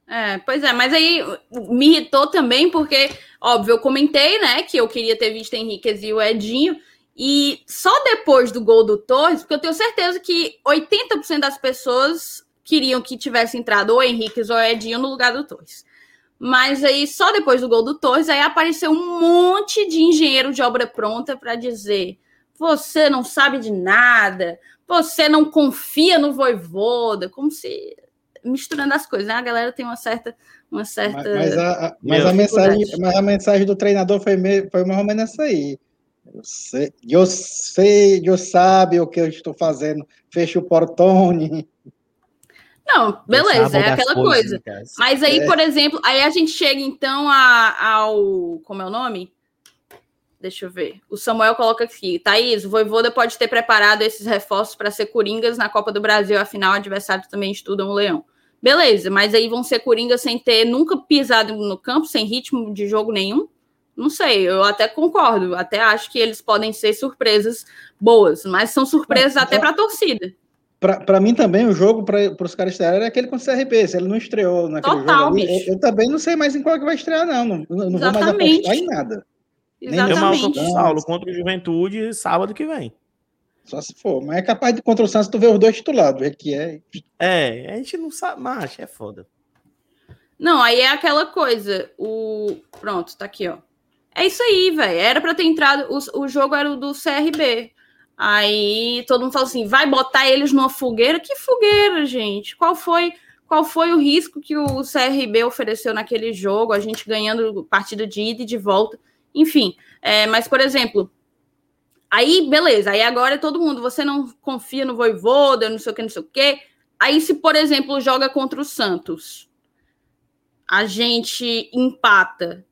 É, pois é, mas aí me irritou também, porque, óbvio, eu comentei, né, que eu queria ter visto Henriquez e o Edinho, e só depois do gol do Torres, porque eu tenho certeza que 80% das pessoas queriam que tivesse entrado ou Henriquez ou Edinho no lugar do Torres. Mas aí, só depois do gol do Torres, aí apareceu um monte de engenheiro de obra pronta para dizer: você não sabe de nada, você não confia no Voivoda, como se misturando as coisas, né? A galera tem uma certa. Uma certa... Mas, mas a, a, mas, a mensagem, mas a mensagem do treinador foi, me, foi mais ou menos essa aí. Eu sei, eu sei, eu sabe o que eu estou fazendo. Fecha o portone. Não, beleza, é aquela coisa. né, Mas aí, É. por exemplo, aí a gente chega então a- ao. Como é o nome? Deixa eu ver. O Samuel coloca aqui. Thaís, o Voivoda pode ter preparado esses reforços para ser coringas na Copa do Brasil, afinal, adversários também estudam o Leão. Beleza, mas aí vão ser coringas sem ter nunca pisado no campo, sem ritmo de jogo nenhum? Não sei, eu até concordo. Até acho que eles podem ser surpresas boas, mas são surpresas até para a torcida. Para mim também, o jogo para os caras estrearem era aquele com o CRB. Se ele não estreou naquele Total, jogo ali, eu, eu também não sei mais em qual que vai estrear, não. Não, não vou mais Exatamente. apostar em nada. Nem Exatamente. com o Saulo contra o Juventude sábado que vem. Só se for. Mas é capaz de contra o Santos tu ver os dois titulares, do jeito que é. É, a gente não sabe, mas é foda. Não, aí é aquela coisa. O pronto, tá aqui, ó. É isso aí, velho. Era pra ter entrado. O, o jogo era o do CRB. Aí todo mundo fala assim: vai botar eles numa fogueira? Que fogueira, gente? Qual foi? Qual foi o risco que o CRB ofereceu naquele jogo? A gente ganhando partida de ida e de volta. Enfim, é, mas, por exemplo, aí, beleza. Aí agora todo mundo, você não confia no Voivoda, não sei o que, não sei o que. Aí, se, por exemplo, joga contra o Santos, a gente empata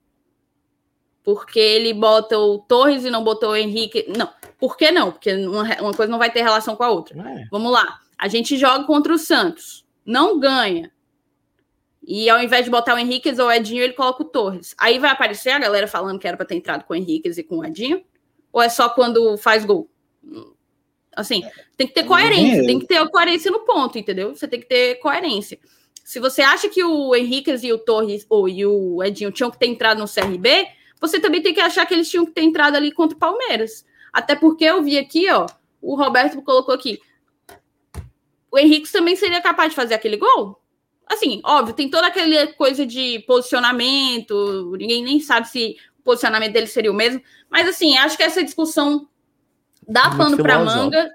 porque ele bota o Torres e não botou o Henrique. Não, por que não? Porque uma, uma coisa não vai ter relação com a outra. É. Vamos lá. A gente joga contra o Santos, não ganha. E ao invés de botar o Henrique ou o Edinho, ele coloca o Torres. Aí vai aparecer a galera falando que era para ter entrado com o Henrique e com o Edinho? Ou é só quando faz gol? Assim, tem que ter coerência, tem que ter coerência no ponto, entendeu? Você tem que ter coerência. Se você acha que o Henrique e o Torres ou e o Edinho tinham que ter entrado no CRB, você também tem que achar que eles tinham que ter entrado ali contra o Palmeiras. Até porque eu vi aqui, ó, o Roberto colocou aqui. O Henrique também seria capaz de fazer aquele gol? Assim, óbvio, tem toda aquela coisa de posicionamento, ninguém nem sabe se o posicionamento dele seria o mesmo, mas assim, acho que essa discussão dá pano para manga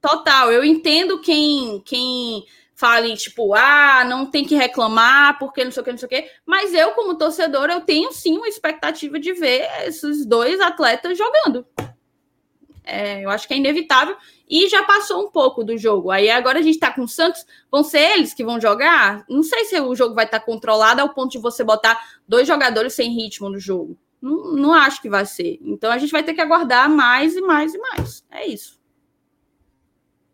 total. Eu entendo quem quem fale tipo, ah, não tem que reclamar porque não sei o que, não sei o que, mas eu como torcedor, eu tenho sim uma expectativa de ver esses dois atletas jogando. É, eu acho que é inevitável e já passou um pouco do jogo. Aí agora a gente tá com o Santos, vão ser eles que vão jogar? Não sei se o jogo vai estar controlado ao ponto de você botar dois jogadores sem ritmo no jogo. Não, não acho que vai ser. Então a gente vai ter que aguardar mais e mais e mais. É isso.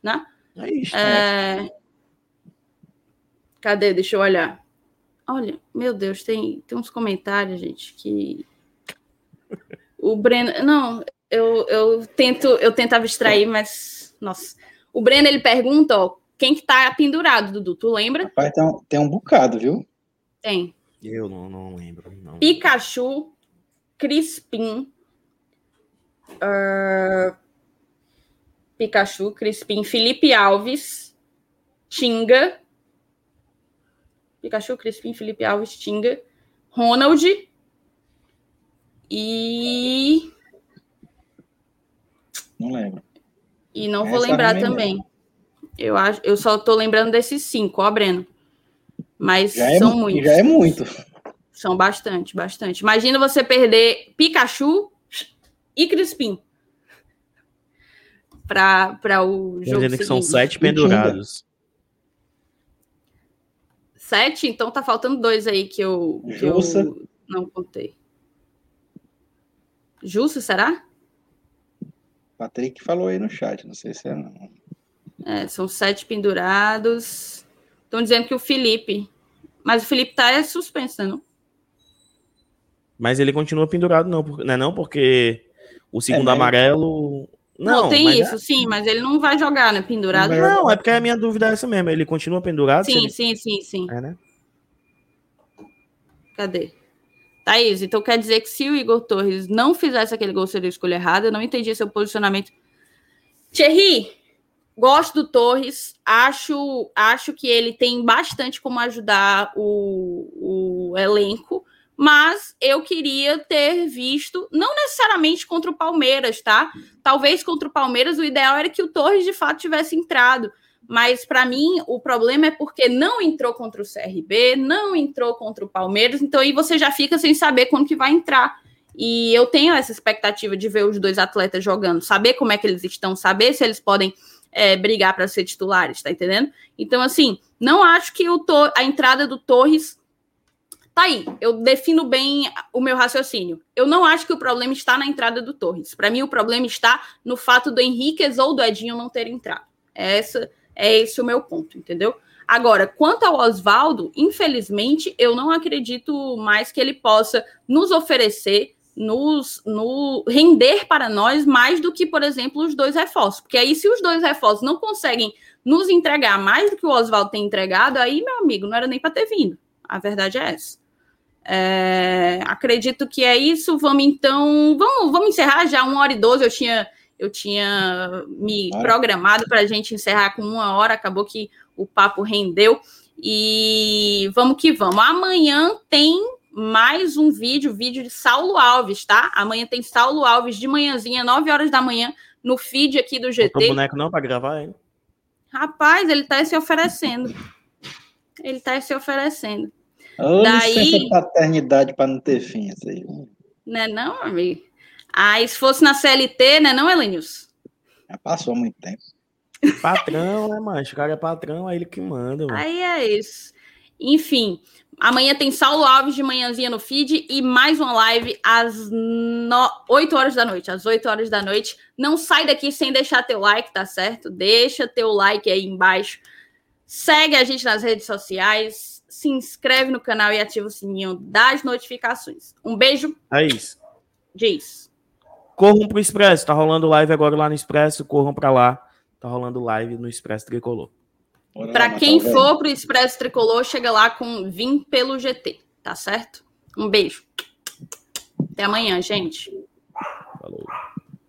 Né? É isso. né? Cadê? Deixa eu olhar. Olha, meu Deus, tem, tem uns comentários, gente, que. O Breno. Não, eu, eu tento eu tento abstrair, mas. Nossa. O Breno ele pergunta, ó, quem que tá pendurado, Dudu? Tu lembra? Rapaz, tem um, tem um bocado, viu? Tem. Eu não, não lembro. Não. Pikachu, Crispim, Uh, Pikachu, Crispim, Felipe Alves, Tinga. Pikachu, Crispim, Felipe Alves, Tinga, Ronald e. Não lembro. E não vou lembrar também. Eu, acho, eu só tô lembrando desses cinco, ó, Breno. Mas já é são é, muitos. Já é muito. São bastante, bastante. Imagina você perder Pikachu e Crispim para o jogo. Dizendo que são sete pendurados. Sete? Então tá faltando dois aí que eu, que eu não contei. Justo, será? Patrick falou aí no chat, não sei se é não. É, são sete pendurados. Estão dizendo que o Felipe. Mas o Felipe tá suspenso, né? Não? Mas ele continua pendurado, não, né? Não, porque o segundo é, amarelo. Não, não tem isso, é... sim, mas ele não vai jogar, né? Pendurado. Não, é porque a minha dúvida é essa mesmo. Ele continua pendurado? Sim, ele... sim, sim, sim. É, né? Cadê? Thaís, então quer dizer que se o Igor Torres não fizesse aquele gol, seria escolha errada? Eu não entendi seu posicionamento. Thierry, gosto do Torres, acho, acho que ele tem bastante como ajudar o, o elenco, mas eu queria ter visto, não necessariamente contra o Palmeiras, tá? Talvez contra o Palmeiras o ideal era que o Torres de fato tivesse entrado, mas para mim o problema é porque não entrou contra o CRB, não entrou contra o Palmeiras, então aí você já fica sem saber quando que vai entrar. E eu tenho essa expectativa de ver os dois atletas jogando, saber como é que eles estão, saber se eles podem é, brigar para ser titulares, tá entendendo? Então, assim, não acho que o a entrada do Torres Tá aí, eu defino bem o meu raciocínio. Eu não acho que o problema está na entrada do Torres. Para mim, o problema está no fato do Henriquez ou do Edinho não ter entrado. Essa, é esse o meu ponto, entendeu? Agora, quanto ao Oswaldo, infelizmente, eu não acredito mais que ele possa nos oferecer, nos no, render para nós mais do que, por exemplo, os dois reforços. Porque aí, se os dois reforços não conseguem nos entregar mais do que o Oswaldo tem entregado, aí, meu amigo, não era nem para ter vindo. A verdade é essa. É, acredito que é isso. Vamos então, vamos, vamos encerrar já uma hora e doze. Eu tinha, eu tinha me programado para a gente encerrar com uma hora. Acabou que o papo rendeu e vamos que vamos. Amanhã tem mais um vídeo, vídeo de Saulo Alves, tá? Amanhã tem Saulo Alves de manhãzinha, 9 horas da manhã, no feed aqui do GT. Não boneco não para gravar, hein? Rapaz, ele tá se oferecendo. Ele tá se oferecendo. Oh, Daí, paternidade para não ter fim, isso aí. Né não, amigo? Aí, se fosse na CLT, né não, Elenius? Já passou muito tempo. Patrão, né, mancho? O cara é patrão, é ele que manda. Mano. Aí é isso. Enfim, amanhã tem Saulo Alves de manhãzinha no feed e mais uma live às no... 8 horas da noite. Às 8 horas da noite. Não sai daqui sem deixar teu like, tá certo? Deixa teu like aí embaixo. Segue a gente nas redes sociais se inscreve no canal e ativa o sininho das notificações. Um beijo. É isso. Diz. Corram pro Expresso. Tá rolando live agora lá no Expresso. Corram para lá. Tá rolando live no Expresso Tricolor. Para quem for pro Expresso Tricolor, chega lá com Vim pelo GT. Tá certo? Um beijo. Até amanhã, gente. Falou.